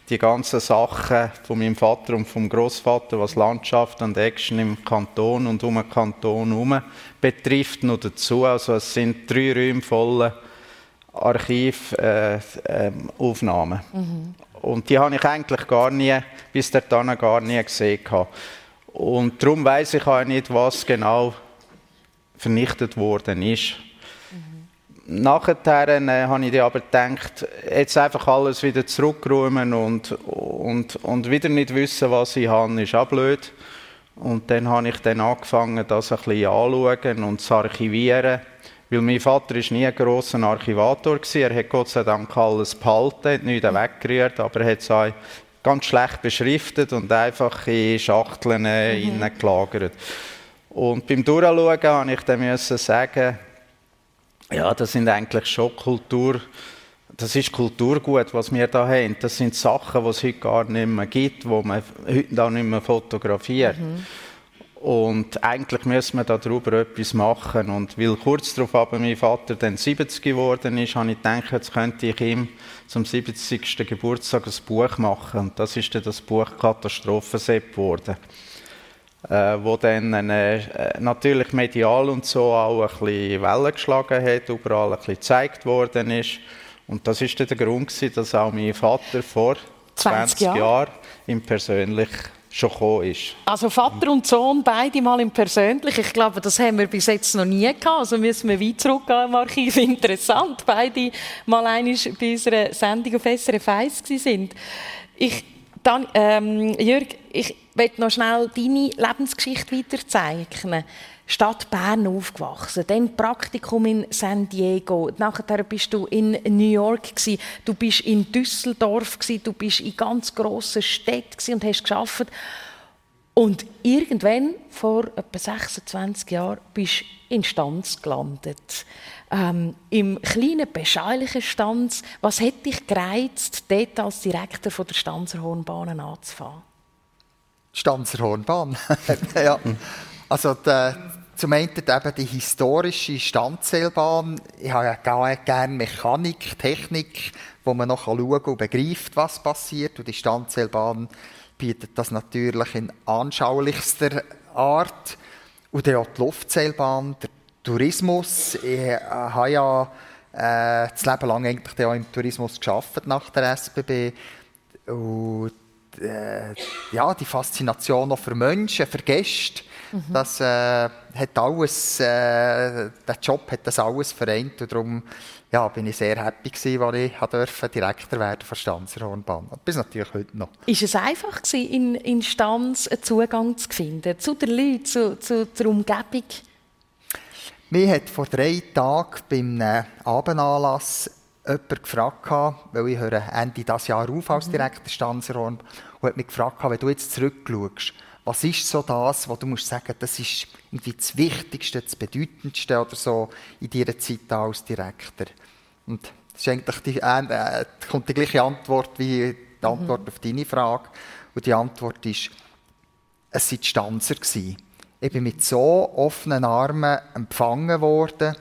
die ganzen Sachen von meinem Vater und vom Großvater, was Landschaft und Action im Kanton und um den Kanton herum betrifft, noch dazu. Also es sind drei Räume voll Archivaufnahmen. Äh, mhm. Und die habe ich eigentlich gar nie, bis dahin gar nie gesehen. Und darum weiß ich auch nicht, was genau vernichtet worden ist. Mhm. Nachher äh, habe ich aber gedacht, jetzt einfach alles wieder zurückräumen und, und, und wieder nicht wissen, was ich habe, ist auch blöd. Und dann habe ich dann angefangen, das ein bisschen anzuschauen und zu archivieren. Weil mein Vater war nie ein grosser Archivator. Er hat Gott sei Dank alles behalten, hat nichts weggerührt, aber er hat es auch ganz schlecht beschriftet und einfach in Schachteln mhm. gelagert. Und beim Durchschauen musste ich dann sagen, ja, das sind eigentlich schon Kultur, das ist Kulturgut, was wir da haben. Das sind Sachen, die es heute gar nicht mehr gibt, die man heute da nicht mehr fotografiert. Mhm. Und eigentlich müssen wir darüber etwas machen. Und weil kurz darauf aber mein Vater dann 70 geworden ist, habe ich gedacht, jetzt könnte ich ihm zum 70. Geburtstag ein Buch machen. Und das ist dann das Buch Katastrophensepp geworden. Äh, wo dann äh, natürlich medial und so auch ein bisschen Wellen geschlagen hat, überall ein bisschen gezeigt worden ist. Und das ist dann der Grund, gewesen, dass auch mein Vater vor 20, 20 Jahren Jahr ihm persönlich schon gekommen ist. Also Vater und Sohn, beide mal im Persönlich. Ich glaube, das haben wir bis jetzt noch nie gehabt. Also müssen wir weit zurückgehen im Archiv. Interessant, beide mal einmal bei unserer Sendung auf SRF 1 sind. Ich, dann, ähm, Jörg, ich möchte noch schnell deine Lebensgeschichte weiterzeichnen. Stadt Bern aufgewachsen, dann Praktikum in San Diego, nachher bist du in New York gewesen, du bist in Düsseldorf gewesen, du bist in ganz grossen Städten und hast geschafft. Und irgendwann, vor etwa 26 Jahren, bist du in Stanz gelandet. Ähm, Im kleinen, beschaulichen Stanz. Was hat dich gereizt, dort als Direktor der Stanzer Hornbahn anzufangen? Stanzer Hornbahn? ja. Also die, zum einen eben die historische Standzählbahn. Ich habe ja gerne Mechanik, Technik, wo man noch schauen und begreift, was passiert. Und die Standzählbahn bietet das natürlich in anschaulichster Art. Und dann auch die Luftzählbahn, der Tourismus. Ich äh, habe ja äh, das Leben lang eigentlich auch im Tourismus geschafft nach der SBB. Und äh, ja, die Faszination auch für Menschen, für Gäste Mhm. Das äh, hat alles, äh, der Job hat das alles vereint und darum ja, bin ich sehr happy gewesen, als ich durfte Direktor werden von Stanzer Hornbahn. Bis natürlich heute noch. Ist es einfach gewesen, in, in Stanz einen Zugang zu finden zu den Leuten, zu, zu der Umgebung? Mich hat vor drei Tagen beim Abendanlass jemand gefragt, weil ich höre Ende dieses Jahr auf als mhm. Direktor Stanzer Hornbahn, und hat mich gefragt, wenn du jetzt zurückschaust, was ist so das, wo du musst sagen, das ist irgendwie das Wichtigste, das Bedeutendste oder so in dieser Zeit als Direktor? Und das ist eigentlich die, äh, kommt die gleiche Antwort wie die Antwort mhm. auf deine Frage. Und die Antwort ist, es waren die Stanzer. Gewesen. Ich bin mit so offenen Armen empfangen worden.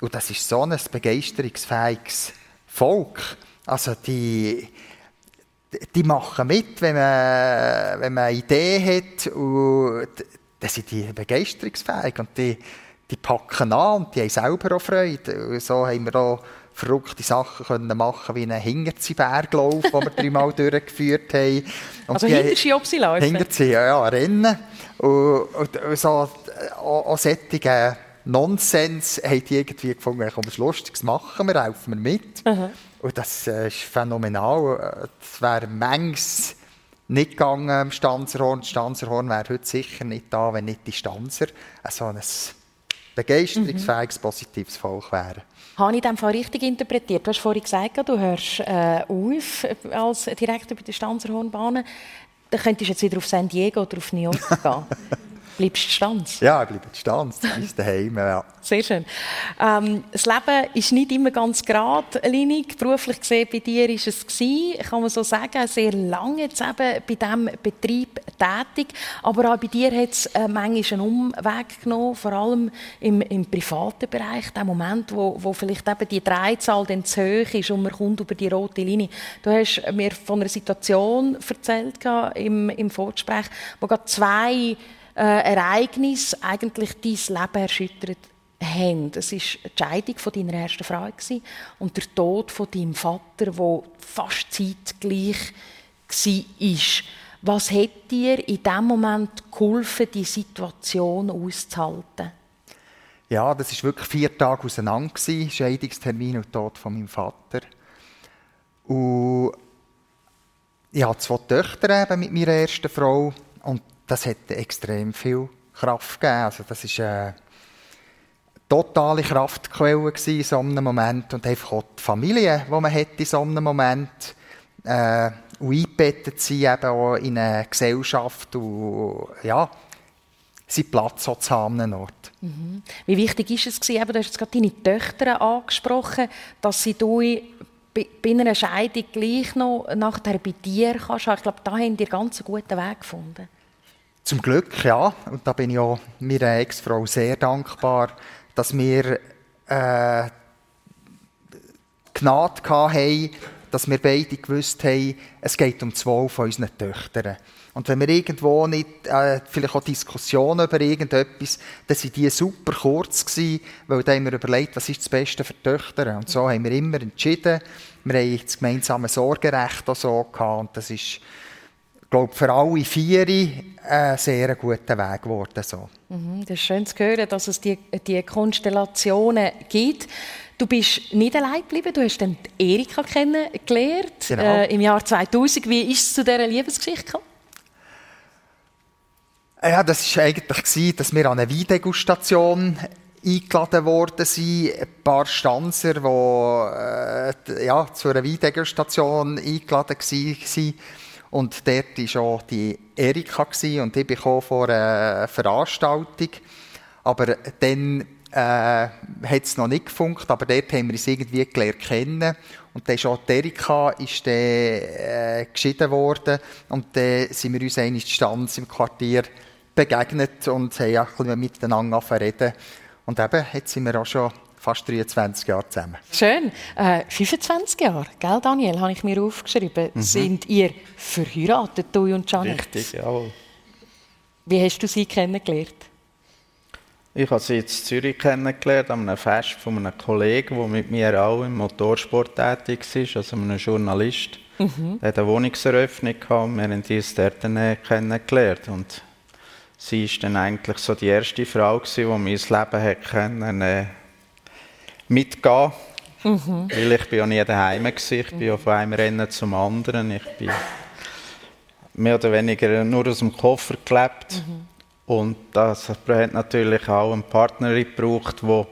Und das ist so ein begeisterungsfähiges Volk. Also die, die machen mit, wenn man, wenn man eine Idee hat. Und dann sind die begeisterungsfähig und die, die packen an und die haben selber auch Freude. Und so haben wir auch verrückte Sachen können machen wie einen Hingerzi-Berglauf, den wir dreimal durchgeführt haben. Und also Hinterschi laufen? Hinterschi, ja, ja, Rennen. Und, und, und so, auch, auch solche Nonsens haben die irgendwie gefunden, komm, was Lustiges machen wir, helfen wir mit. Mhm. Und das äh, ist phänomenal. Es wäre manches nicht gegangen im Stanzerhorn. Das Stanzerhorn wäre heute sicher nicht da, wenn nicht die Stanzer so ein begeisterungsfähiges, mhm. positives Volk wären. Habe ich in Fall richtig interpretiert? Du hast vorhin gesagt, du hörst äh, auf als Direktor bei der Stanzerhornbahn. Dann könntest du jetzt wieder auf San Diego oder auf New York gehen. Bleibst du Stanz? Ja, ich bleibe Stanz. Du bist daheim, ja. Sehr schön. Ähm, das Leben ist nicht immer ganz geradlinig. Beruflich gesehen, bei dir war es gewesen, kann man so sagen, sehr lange jetzt eben bei diesem Betrieb tätig. Aber auch bei dir hat es äh, manchmal einen Umweg genommen, vor allem im, im privaten Bereich. Der Moment, wo, wo vielleicht eben die Dreizahl dann zu hoch ist und man kommt über die rote Linie. Du hast mir von einer Situation erzählt im, im Vorgespräch, wo gerade zwei äh, Ereignis eigentlich dein Leben erschüttert haben. Es war die Scheidung von deiner ersten Frau und der Tod von deinem Vater, der fast zeitgleich war. Was hat dir in diesem Moment geholfen, die Situation auszuhalten? Ja, das war wirklich vier Tage auseinander, Scheidungstermin und Tod von meinem Vater. Und ich habe zwei Töchter mit meiner ersten Frau und das hat extrem viel Kraft gegeben. Also das ist eine totale Kraftquelle in so einem Moment und einfach auch die Familie, die man hat in so einem Moment äh, und eingebettet sein eben auch in eine Gesellschaft und ja, seinen Platz auch zu haben an Ort. Mhm. Wie wichtig ist es gewesen, du hast jetzt gerade deine Töchter angesprochen, dass sie bei, bei einer Scheidung gleich noch nachher bei dir kannst. Ich glaube, da haben die ganz einen guten Weg gefunden. Zum Glück, ja. Und da bin ich auch meiner Ex-Frau sehr dankbar, dass wir äh, Gnade hatten, dass wir beide gewusst haben, es geht um zwei von unseren Töchtern. Und wenn wir irgendwo nicht, äh, vielleicht auch Diskussionen über irgendetwas, dann waren die super kurz gewesen, weil da haben wir überlegt, was ist das Beste für die Töchter. Und so haben wir immer entschieden. Wir haben das gemeinsame Sorgerecht auch so gehabt. Und das ist, glaube, für alle vier ein sehr guter Weg geworden. So. Mhm, das ist schön zu hören, dass es diese die Konstellationen gibt. Du bist nicht allein geblieben, du hast dann Erika kennengelernt genau. äh, im Jahr 2000. Wie ist es zu dieser Liebesgeschichte gekommen? Ja, das war eigentlich, dass wir an eine Weindegustation eingeladen worden sind. Ein paar Stanzer, die äh, ja, zu einer Weindegustation eingeladen waren. Und dort war auch die Erika und ich kam vor einer Veranstaltung. Aber dann äh, hat es noch nicht gefunkt, aber dort haben wir uns irgendwie gelernt kennen. Und dann ist auch die Erika ist dann, äh, geschieden worden. Und dann sind wir uns einmal Stanz im Quartier begegnet und haben ein bisschen miteinander reden. Und eben, jetzt sind wir auch schon fast 23 Jahre zusammen. Schön. Äh, 25 Jahre, gell Daniel, habe ich mir aufgeschrieben. Mhm. Sind ihr verheiratet, du und Janet? Richtig, jawohl. Wie hast du sie kennengelernt? Ich habe sie in Zürich kennengelernt, an einem Fest von einem Kollegen, der mit mir auch im Motorsport tätig ist, also einem Journalist. Mhm. Der hat eine Wohnungseröffnung gehabt wir haben uns dort kennengelernt. Und sie ist dann eigentlich so die erste Frau gewesen, die mein Leben hat können, äh, mitgehen mhm. Weil ich bin ja nie daheim war. Ich bin ja von einem Rennen zum anderen. Ich bin mehr oder weniger nur aus dem Koffer gelebt. Mhm. Und das hat natürlich auch eine Partnerin gebraucht, die,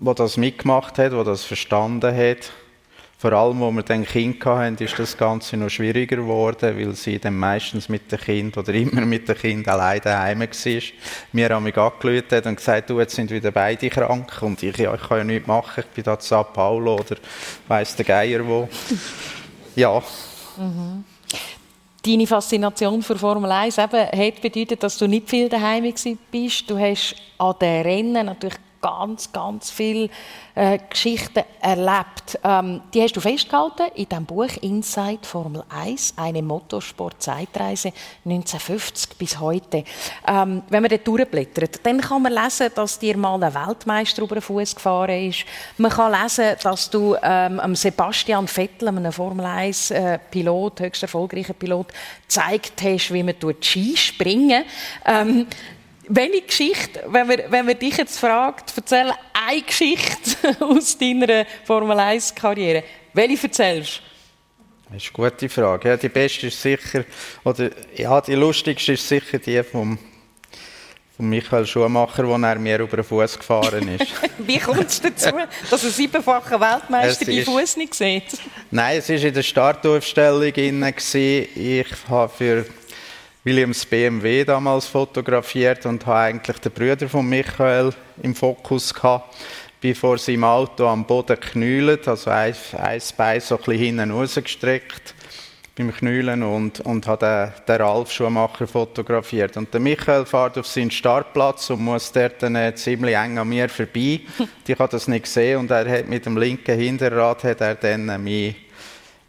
die das mitgemacht hat, die das verstanden hat vor allem, wo wir dann Kind hatten, ist das Ganze noch schwieriger geworden, weil sie dann meistens mit dem Kind oder immer mit dem Kind alleine daheim war. Mir haben mich angerufen und gesagt, du, jetzt sind wieder beide krank und ich, ja, ich kann ja nichts machen, ich bin da zu Sao Paulo oder weiss der Geier wo. Ja. Mhm. Deine Faszination für Formel 1 eben, hat bedeutet, dass du nicht viel daheim bist. Du hast an den Rennen natürlich ganz, ganz viele äh, Geschichten erlebt. Ähm, die hast du festgehalten in dem Buch Inside Formel 1, eine Motorsport-Zeitreise 1950 bis heute. Ähm, wenn man dort durchblättert, dann kann man lesen, dass dir mal ein Weltmeister über den Fuß gefahren ist. Man kann lesen, dass du ähm, Sebastian Vettel, einem Formel 1-Pilot, äh, höchst erfolgreichen Pilot, gezeigt hast, wie man Ski springen ähm, welche Geschichte, wenn man, wenn man dich jetzt fragt, erzähl eine Geschichte aus deiner Formel 1-Karriere. Welche erzählst du? Das ist eine gute Frage. Ja, die beste ist sicher, oder ja, die lustigste ist sicher die vom, von Michael Schumacher, wo er mir über den Fuß gefahren ist. Wie kommt es dazu, dass ein siebenfacher Weltmeister den Fuß nicht sieht? Nein, es war in der Startaufstellung. Ich habe für Williams BMW damals fotografiert und habe eigentlich den Bruder von Michael im Fokus gehabt, bevor sie im Auto am Boden knüllen, also ein, ein Bein so ein bisschen hinten rausgestreckt beim Knüllen und, und habe den, den Ralf Schumacher fotografiert. Und der Michael fährt auf seinen Startplatz und muss dort dann ziemlich eng an mir vorbei. Ich habe das nicht gesehen und er hat mit dem linken Hinterrad hat er dann mich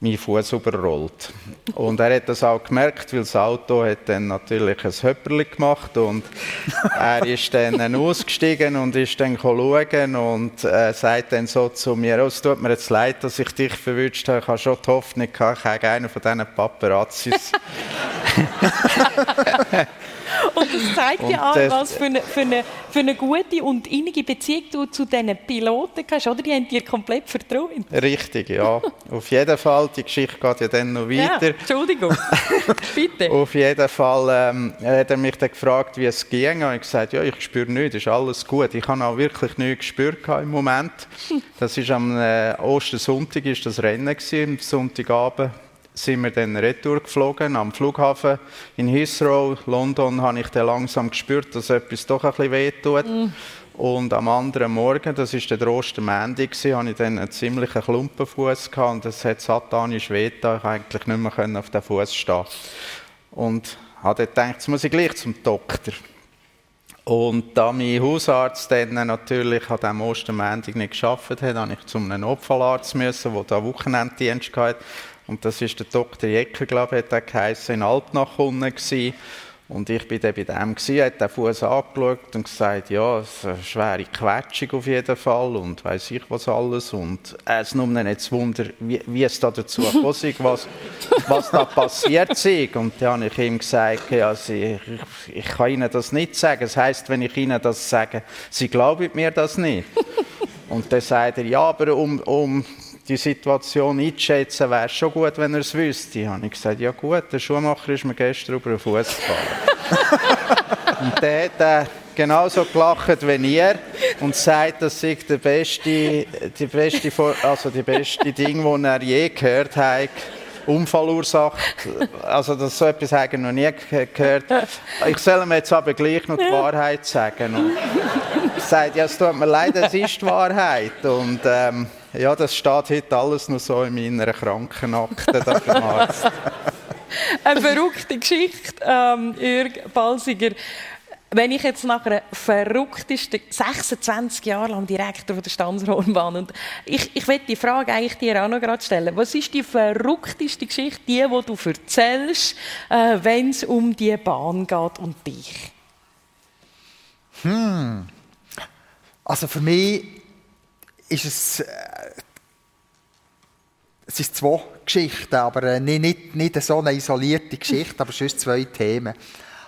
meinen Fuß überrollt. Und er hat das auch gemerkt, weil das Auto hat dann natürlich ein Höpperli gemacht und er ist dann ausgestiegen und ist dann schauen und äh, sagt dann so zu mir, oh, es tut mir jetzt leid, dass ich dich verwünscht habe, ich habe schon die Hoffnung gehabt, ich habe einen von diesen Paparazzis. Und das zeigt und ja auch, was für eine, für, eine, für eine gute und innige Beziehung du zu diesen Piloten hast, oder? Die haben dir komplett vertraut. Richtig, ja. Auf jeden Fall, die Geschichte geht ja dann noch weiter. Ja, Entschuldigung, bitte. Auf jeden Fall ähm, hat er mich dann gefragt, wie es ging. Und ich habe gesagt, ja, ich spüre nichts, ist alles gut. Ich habe auch wirklich nichts gespürt im Moment. Das ist am äh, Ostersonntag ist das Rennen gewesen, am Sonntagabend sind wir dann retour geflogen am Flughafen in Heathrow, London, habe ich dann langsam gespürt, dass etwas doch ein bisschen wehtut. Mm. Und am anderen Morgen, das war der Ostermändig, hatte ich dann einen ziemlichen Klumpenfuß und es hat satanisch wehgetan. Ich eigentlich nicht mehr auf den Fuß stehen. Und habe dann gedacht, jetzt muss ich gleich zum Doktor. Und da mein Hausarzt dann natürlich an diesem Ostermäntig nicht geschafft hat, musste ich zu einem Notfallarzt der da Wochenenddienst hatte. Und das ist der Dr. Jecker, glaube ich, hat er geheißen, in Altnach unten Und ich bin dann bei dem gewesen, hat den Fuß angeschaut und gesagt, ja, es ist eine schwere Quetschung auf jeden Fall und weiß ich was alles. Und es nimmt mich nicht Wunder, wie, wie es da dazu gekommen was, was da passiert ist. Und dann habe ich ihm gesagt, ja, sie, ich, ich kann Ihnen das nicht sagen. Das heisst, wenn ich Ihnen das sage, Sie glauben mir das nicht. Und dann sagt er, ja, aber um, um die Situation einzuschätzen, wäre schon gut, wenn er es wüsste. Habe ich gesagt, ja gut, der Schuhmacher ist mir gestern über den Fuß gefallen. und der hat äh, genauso gelacht wie ihr und sagt, das sei der beste, die beste, also die beste Ding, das er je gehört hat. Unfallursache. Also das, so etwas habe ich noch nie gehört. Ich soll ihm jetzt aber gleich noch die Wahrheit sagen. Und er sagt, ja, es tut mir leid, es ist die Wahrheit. Und ähm, ja, das steht heute alles noch so in meiner Krankenakte da beim Arzt. Eine verrückte Geschichte, ähm, Jörg Balsiger. Wenn ich jetzt nach einer verrücktesten 26 Jahre lang Direktor der Stanzrohrbahn und ich, ich will die Frage eigentlich dir auch noch gerade stellen. Was ist die verrückteste Geschichte, die, die du erzählst, äh, wenn es um die Bahn geht und dich? Hm. Also für mich ist es, äh, es sind zwei Geschichten, aber äh, nicht, nicht, nicht so eine isolierte Geschichte, aber sonst zwei Themen.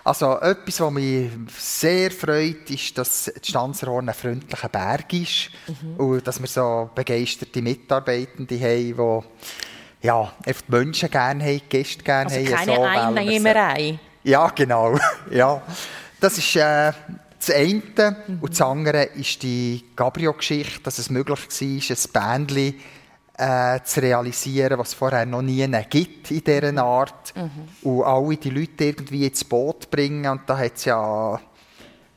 Also etwas, was mich sehr freut, ist, dass die Stanzerhorn ein freundlicher Berg ist mhm. und dass wir so begeisterte Mitarbeitende haben, die ja, die Menschen gerne haben, die Gäste gerne also haben. keine so, Einnehmerei. Ja, genau. ja. Das ist äh, das eine. Mhm. Und das andere ist die Gabriel-Geschichte, dass es möglich war, ein Bändchen äh, zu realisieren, was es vorher noch nie gibt in dieser Art. Mhm. Und alle die Leute irgendwie ins Boot bringen. Und da hat es ja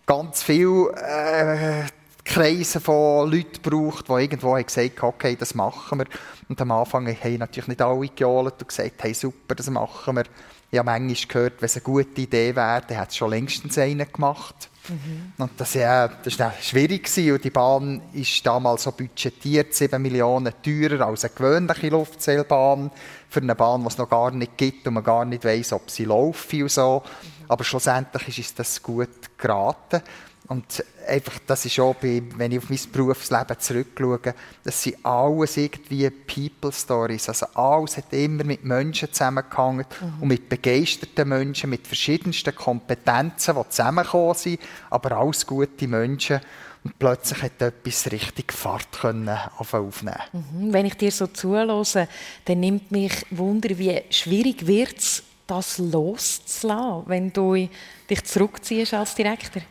ganz viele äh, Kreise von Leuten gebraucht, die irgendwo haben gesagt haben, okay, das machen wir. Und am Anfang haben natürlich nicht alle gejohlt und gesagt, hey, super, das machen wir. Ich habe manchmal gehört, wenn es eine gute Idee wäre, dann hat es schon längstens einen gemacht. Mhm. Und das, ja, war schwierig gewesen. und die Bahn ist damals so budgetiert, 7 Millionen teurer als eine gewöhnliche Luftseilbahn, für eine Bahn, die es noch gar nicht gibt und man gar nicht weiß, ob sie läuft und so. Mhm. Aber schlussendlich ist das gut geraten. Und einfach, das ist auch, bei, wenn ich auf mein Berufsleben zurückschaue, das sind alles irgendwie People Stories. Also alles hat immer mit Menschen zusammengehangen mhm. und mit begeisterten Menschen, mit verschiedensten Kompetenzen, die zusammengekommen sind, aber alles gute Menschen. Und plötzlich hat etwas richtig Fahrt können aufnehmen. Mhm. Wenn ich dir so zuhöre, dann nimmt mich Wunder, wie schwierig wird es, das loszulassen, wenn du dich zurückziehst als Direktor?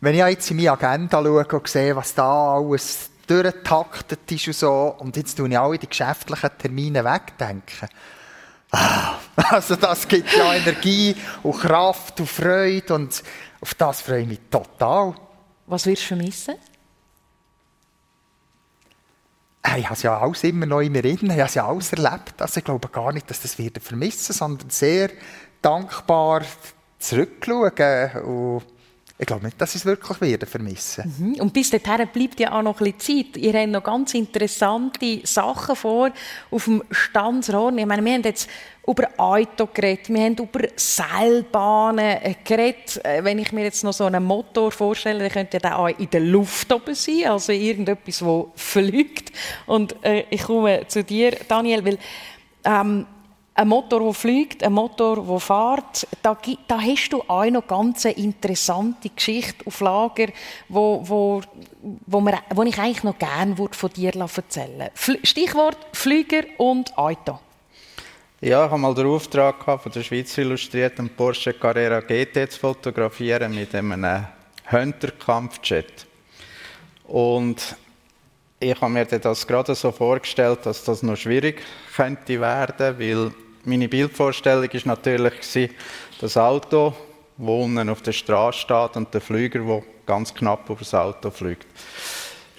Wenn ich jetzt in meine Agenda schaue und sehe, was da alles durchgetaktet ist und so, und jetzt tue ich alle die geschäftlichen Termine wegdenken. Ah, also das gibt ja Energie und Kraft und Freude und auf das freue ich mich total. Was wirst du vermissen? Ich habe es ja alles immer noch in mir drin, ich habe es ja alles erlebt. Also ich glaube gar nicht, dass das wieder vermissen, sondern sehr dankbar zurückschauen und ich glaube nicht, dass ich es wirklich werden vermissen. Mhm. Und bis dahin bleibt ja auch noch ein bisschen Zeit. Ihr habt noch ganz interessante Sachen vor auf dem Stanzhorn. Ich meine, wir haben jetzt über Auto geredet, wir haben über Seilbahnen geredet. Äh, wenn ich mir jetzt noch so einen Motor vorstelle, dann könnte der auch in der Luft oben sein, also irgendetwas, das fliegt. Und äh, ich komme zu dir, Daniel, weil ähm, ein Motor, der fliegt, ein Motor, der fährt, da, da hast du auch noch ganz eine interessante Geschichte auf Lager, wo, wo, wo, man, wo ich eigentlich noch gerne von dir erzählen würde. Stichwort Flüger und Auto. Ja, ich hatte mal den Auftrag von der Schweizer Illustrierten Porsche Carrera GT zu fotografieren mit einem Hunter-Kampfjet. Und ich habe mir das gerade so vorgestellt, dass das noch schwierig könnte werden, weil meine Bildvorstellung ist natürlich das Auto, das unten auf der Straße steht und der Flüger, der ganz knapp über das Auto fliegt.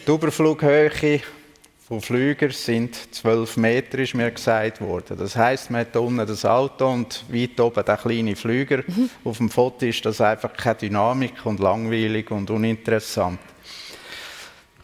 Die Überflughöhe von Flüger sind 12 Meter, ist mir gesagt worden. Das heißt, man hat unten das Auto und weit oben der kleine Flüger. Mhm. Auf dem Foto ist das einfach keine Dynamik und langweilig und uninteressant.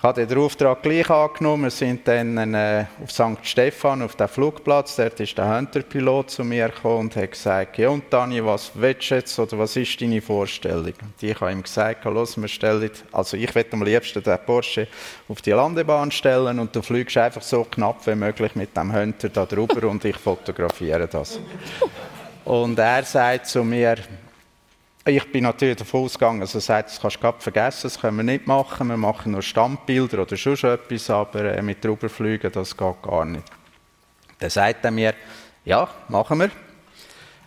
Ich habe den Auftrag gleich angenommen. Wir sind dann äh, auf St. Stephan, auf dem Flugplatz. Dort ist der Hunter-Pilot zu mir gekommen und hat gesagt, ja und Dani, was willst du jetzt oder was ist deine Vorstellung? Und ich habe ihm gesagt, los, wir stellen, also ich will am liebsten den Porsche auf die Landebahn stellen und du fliegst einfach so knapp wie möglich mit dem Hunter da drüber und ich fotografiere das. Und er sagt zu mir, ich bin natürlich davon ausgegangen, also er sagt, das kannst du vergessen, das können wir nicht machen, wir machen nur Standbilder oder schon etwas, aber äh, mit drüber fliegen, das geht gar nicht. Dann sagt er mir, ja, machen wir.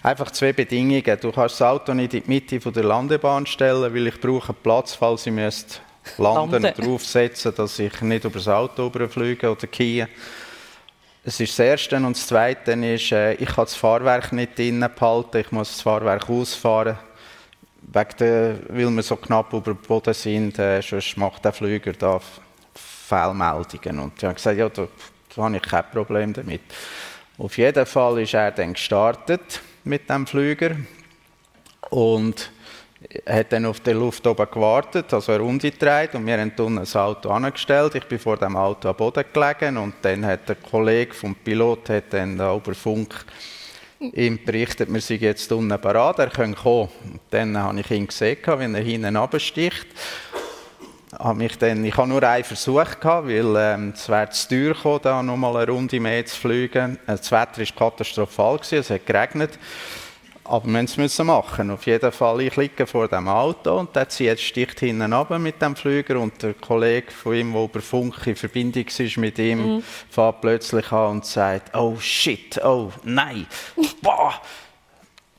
Einfach zwei Bedingungen. Du kannst das Auto nicht in die Mitte der Landebahn stellen, weil ich brauche Platz, falls ich müsste landen und draufsetzen, dass ich nicht über das Auto überfliege oder kiehe. Das ist das Erste. Und das Zweite ist, äh, ich kann das Fahrwerk nicht drinnen behalten, ich muss das Fahrwerk ausfahren wegen der, weil wir so knapp über dem Boden sind, äh, sonst macht der Flüger da Fehlmeldungen. Und ich habe gesagt, ja, da, da habe ich kein Problem damit. Auf jeden Fall ist er dann gestartet mit dem Flüger und hat dann auf der Luft oben gewartet, also eine Runde gedreht und wir haben unten ein Auto angestellt. Ich bin vor dem Auto am Boden gelegen und dann hat der Kollege vom Pilot hat dann über Funk ihm berichtet, wir sind jetzt unten parat, er kann kommen. Dann habe ich ihn gesehen, wenn er hinten runtersticht. Ich habe nur einen Versuch gehabt, weil ähm, es wäre zu teuer gekommen, da nochmal eine Runde mehr zu fliegen. Äh, das Wetter war katastrophal, gewesen, es hat geregnet. Aber wir müssen es machen. Auf jeden Fall, ich liege vor dem Auto und der zieht sticht hinten runter mit dem Flüger und der Kollege von ihm, der über Funk in Verbindung ist mit ihm, mhm. fährt plötzlich an und sagt, oh shit, oh nein, boah,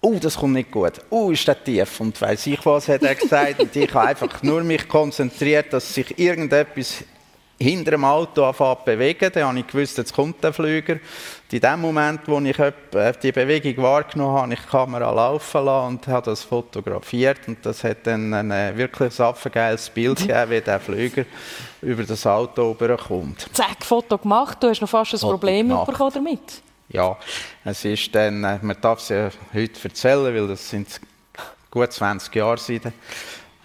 oh, das kommt nicht gut, oh, ist der tief und weiss ich was, hat er gesagt und ich habe einfach nur mich konzentriert, dass sich irgendetwas hinter dem Auto anfangen zu bewegen. Dann habe ich gewusst, jetzt kommt der Flüger. in dem Moment, wo ich äh, die Bewegung wahrgenommen habe, habe ich die Kamera laufen lassen und habe das fotografiert. Und das hat dann ein äh, wirklich affengeiles Bild gegeben, wie der Flüger über das Auto rüberkommt. Zack, Foto gemacht. Du hast noch fast ein Foto Problem bekommen damit. Ja, es ist dann, äh, man darf es ja heute erzählen, weil das sind gut 20 Jahre seitdem.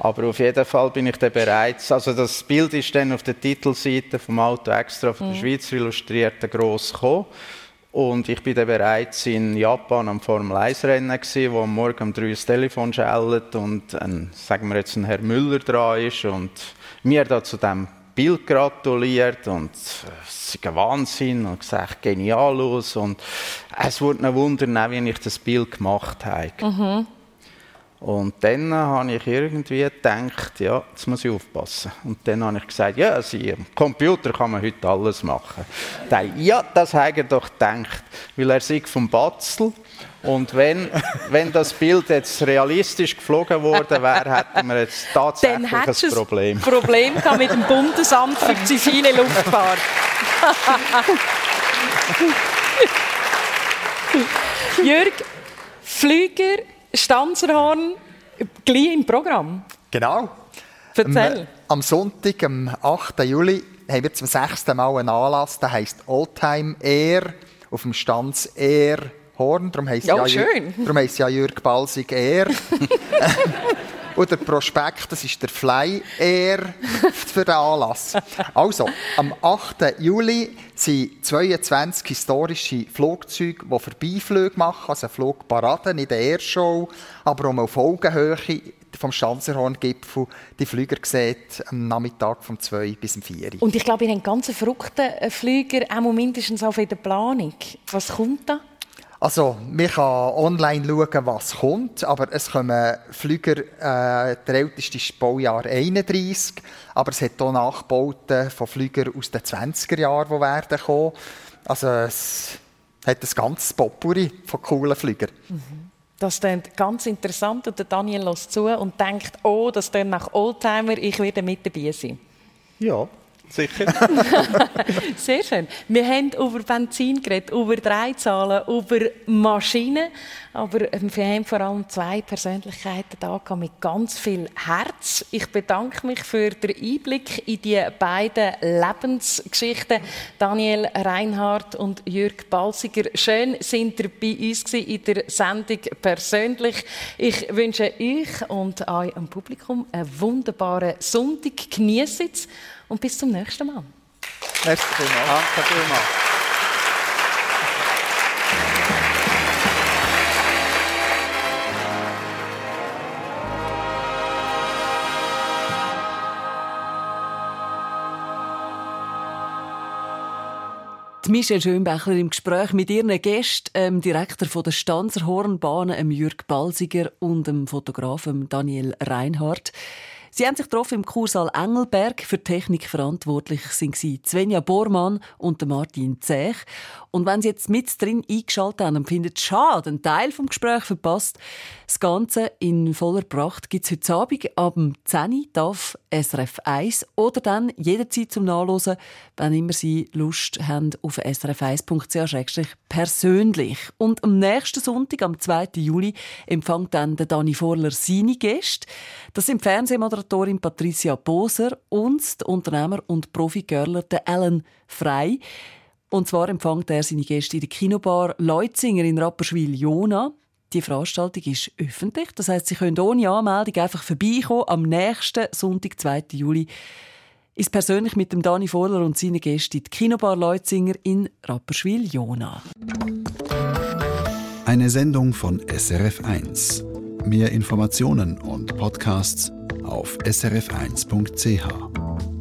Aber auf jeden Fall bin ich dann bereits, also das Bild ist dann auf der Titelseite vom Auto extra von der mhm. Schweizer Illustrierten gross gekommen. Und ich bin dann bereits in Japan am Formel 1 Rennen gewesen, wo am Morgen um drei das Telefon schellt und ein, sagen wir jetzt ein Herr Müller dran ist und mir da zu dem Bild gratuliert und es ist ein Wahnsinn und gesagt, genial aus und es wurde ein Wunder, wie ich das Bild gemacht habe. Mhm. Und dann habe ich irgendwie gedacht, ja, jetzt muss ich aufpassen. Und dann habe ich gesagt, ja, also, am Computer kann man heute alles machen. Dann, ja, das habe ich doch gedacht, weil er sich vom Batzel und wenn, wenn das Bild jetzt realistisch geflogen worden wäre, hätten wir jetzt tatsächlich ein Problem. Ein Problem mit dem Bundesamt für zivile Luftfahrt. Jürg, Flüger Stanzerhorn gleich im Programm. Genau. Erzähl. Am, am Sonntag, am 8. Juli, haben wir zum sechsten Mal einen Anlass, der heisst Oldtime Air, auf dem Stanz Air Horn. Darum heisst ja, ja, schön. Darum heisst ja Jürg Balsig Air. Und der Prospekt, das ist der Fly Air für den Anlass. Also, am 8. Juli sind 22 historische Flugzeuge, die Vorbeiflüge machen, also Flugparaden, nicht eine Airshow, aber um auf Augenhöhe vom Stanzerhorn-Gipfel die Flüger sieht, am Nachmittag vom 2 bis 4. Und ich glaube, ihr habt ganz verrückten äh, Flüger, auch mindestens auf in der Planung. Was kommt da? Also, man kann online schauen, was kommt, aber es kommen Flüger, äh, der älteste ist Baujahr 31, aber es hat auch Nachbauten von Flügern aus den 20er Jahren, die werden kommen. Also, es hat ein ganzes Potpourri von coolen Flügern. Mhm. Das klingt ganz interessant und der Daniel lässt zu und denkt, oh, das klingt nach Oldtimer, ich werde mit dabei sein. Ja, sicher. Sehr schön. Wir haben über Benzin geredet, über Dreizahlen, über Maschinen, aber wir haben vor allem zwei Persönlichkeiten da mit ganz viel Herz. Ich bedanke mich für den Einblick in die beiden Lebensgeschichten. Daniel Reinhardt und Jürg Balsiger. Schön sind ihr bei uns in der Sendung persönlich. Ich wünsche euch und eurem Publikum einen wunderbaren Sonntag. Genießt es und bis zum nächsten Mal. Merci vielmals. Danke vielmals. Michelle Schönbächler im Gespräch mit ihren Gästen, dem Direktor von der Stanzer Hornbahnen, Jürg Balsiger und dem Fotografen Daniel Reinhardt. Sie haben sich getroffen im Kursaal Engelberg. Für Technik verantwortlich sind sie Svenja Bormann und Martin Zech. Und wenn Sie jetzt mit drin eingeschaltet haben und finden, schade, einen Teil vom Gespräch verpasst, das Ganze in voller Pracht gibt es heute Abend ab 10 Uhr auf SRF 1 oder dann jederzeit zum Nachlesen, wenn immer Sie Lust haben, auf srf1.ch persönlich. Und am nächsten Sonntag, am 2. Juli, empfängt dann der Dani Vorler seine Gäste. Das sind Fernsehmoderatorin Patricia Boser und der Unternehmer und Profi-Görler Alan Frey. Und zwar empfängt er seine Gäste in der Kinobar Leutzinger in Rapperswil-Jona. Die Veranstaltung ist öffentlich. Das heißt, Sie können ohne Anmeldung einfach vorbeikommen am nächsten Sonntag, 2. Juli. Ist persönlich mit dem Dani Vorler und seinen Gästen in die Kinobar Leutzinger in Rapperswil-Jona. Eine Sendung von SRF1. Mehr Informationen und Podcasts auf srf1.ch.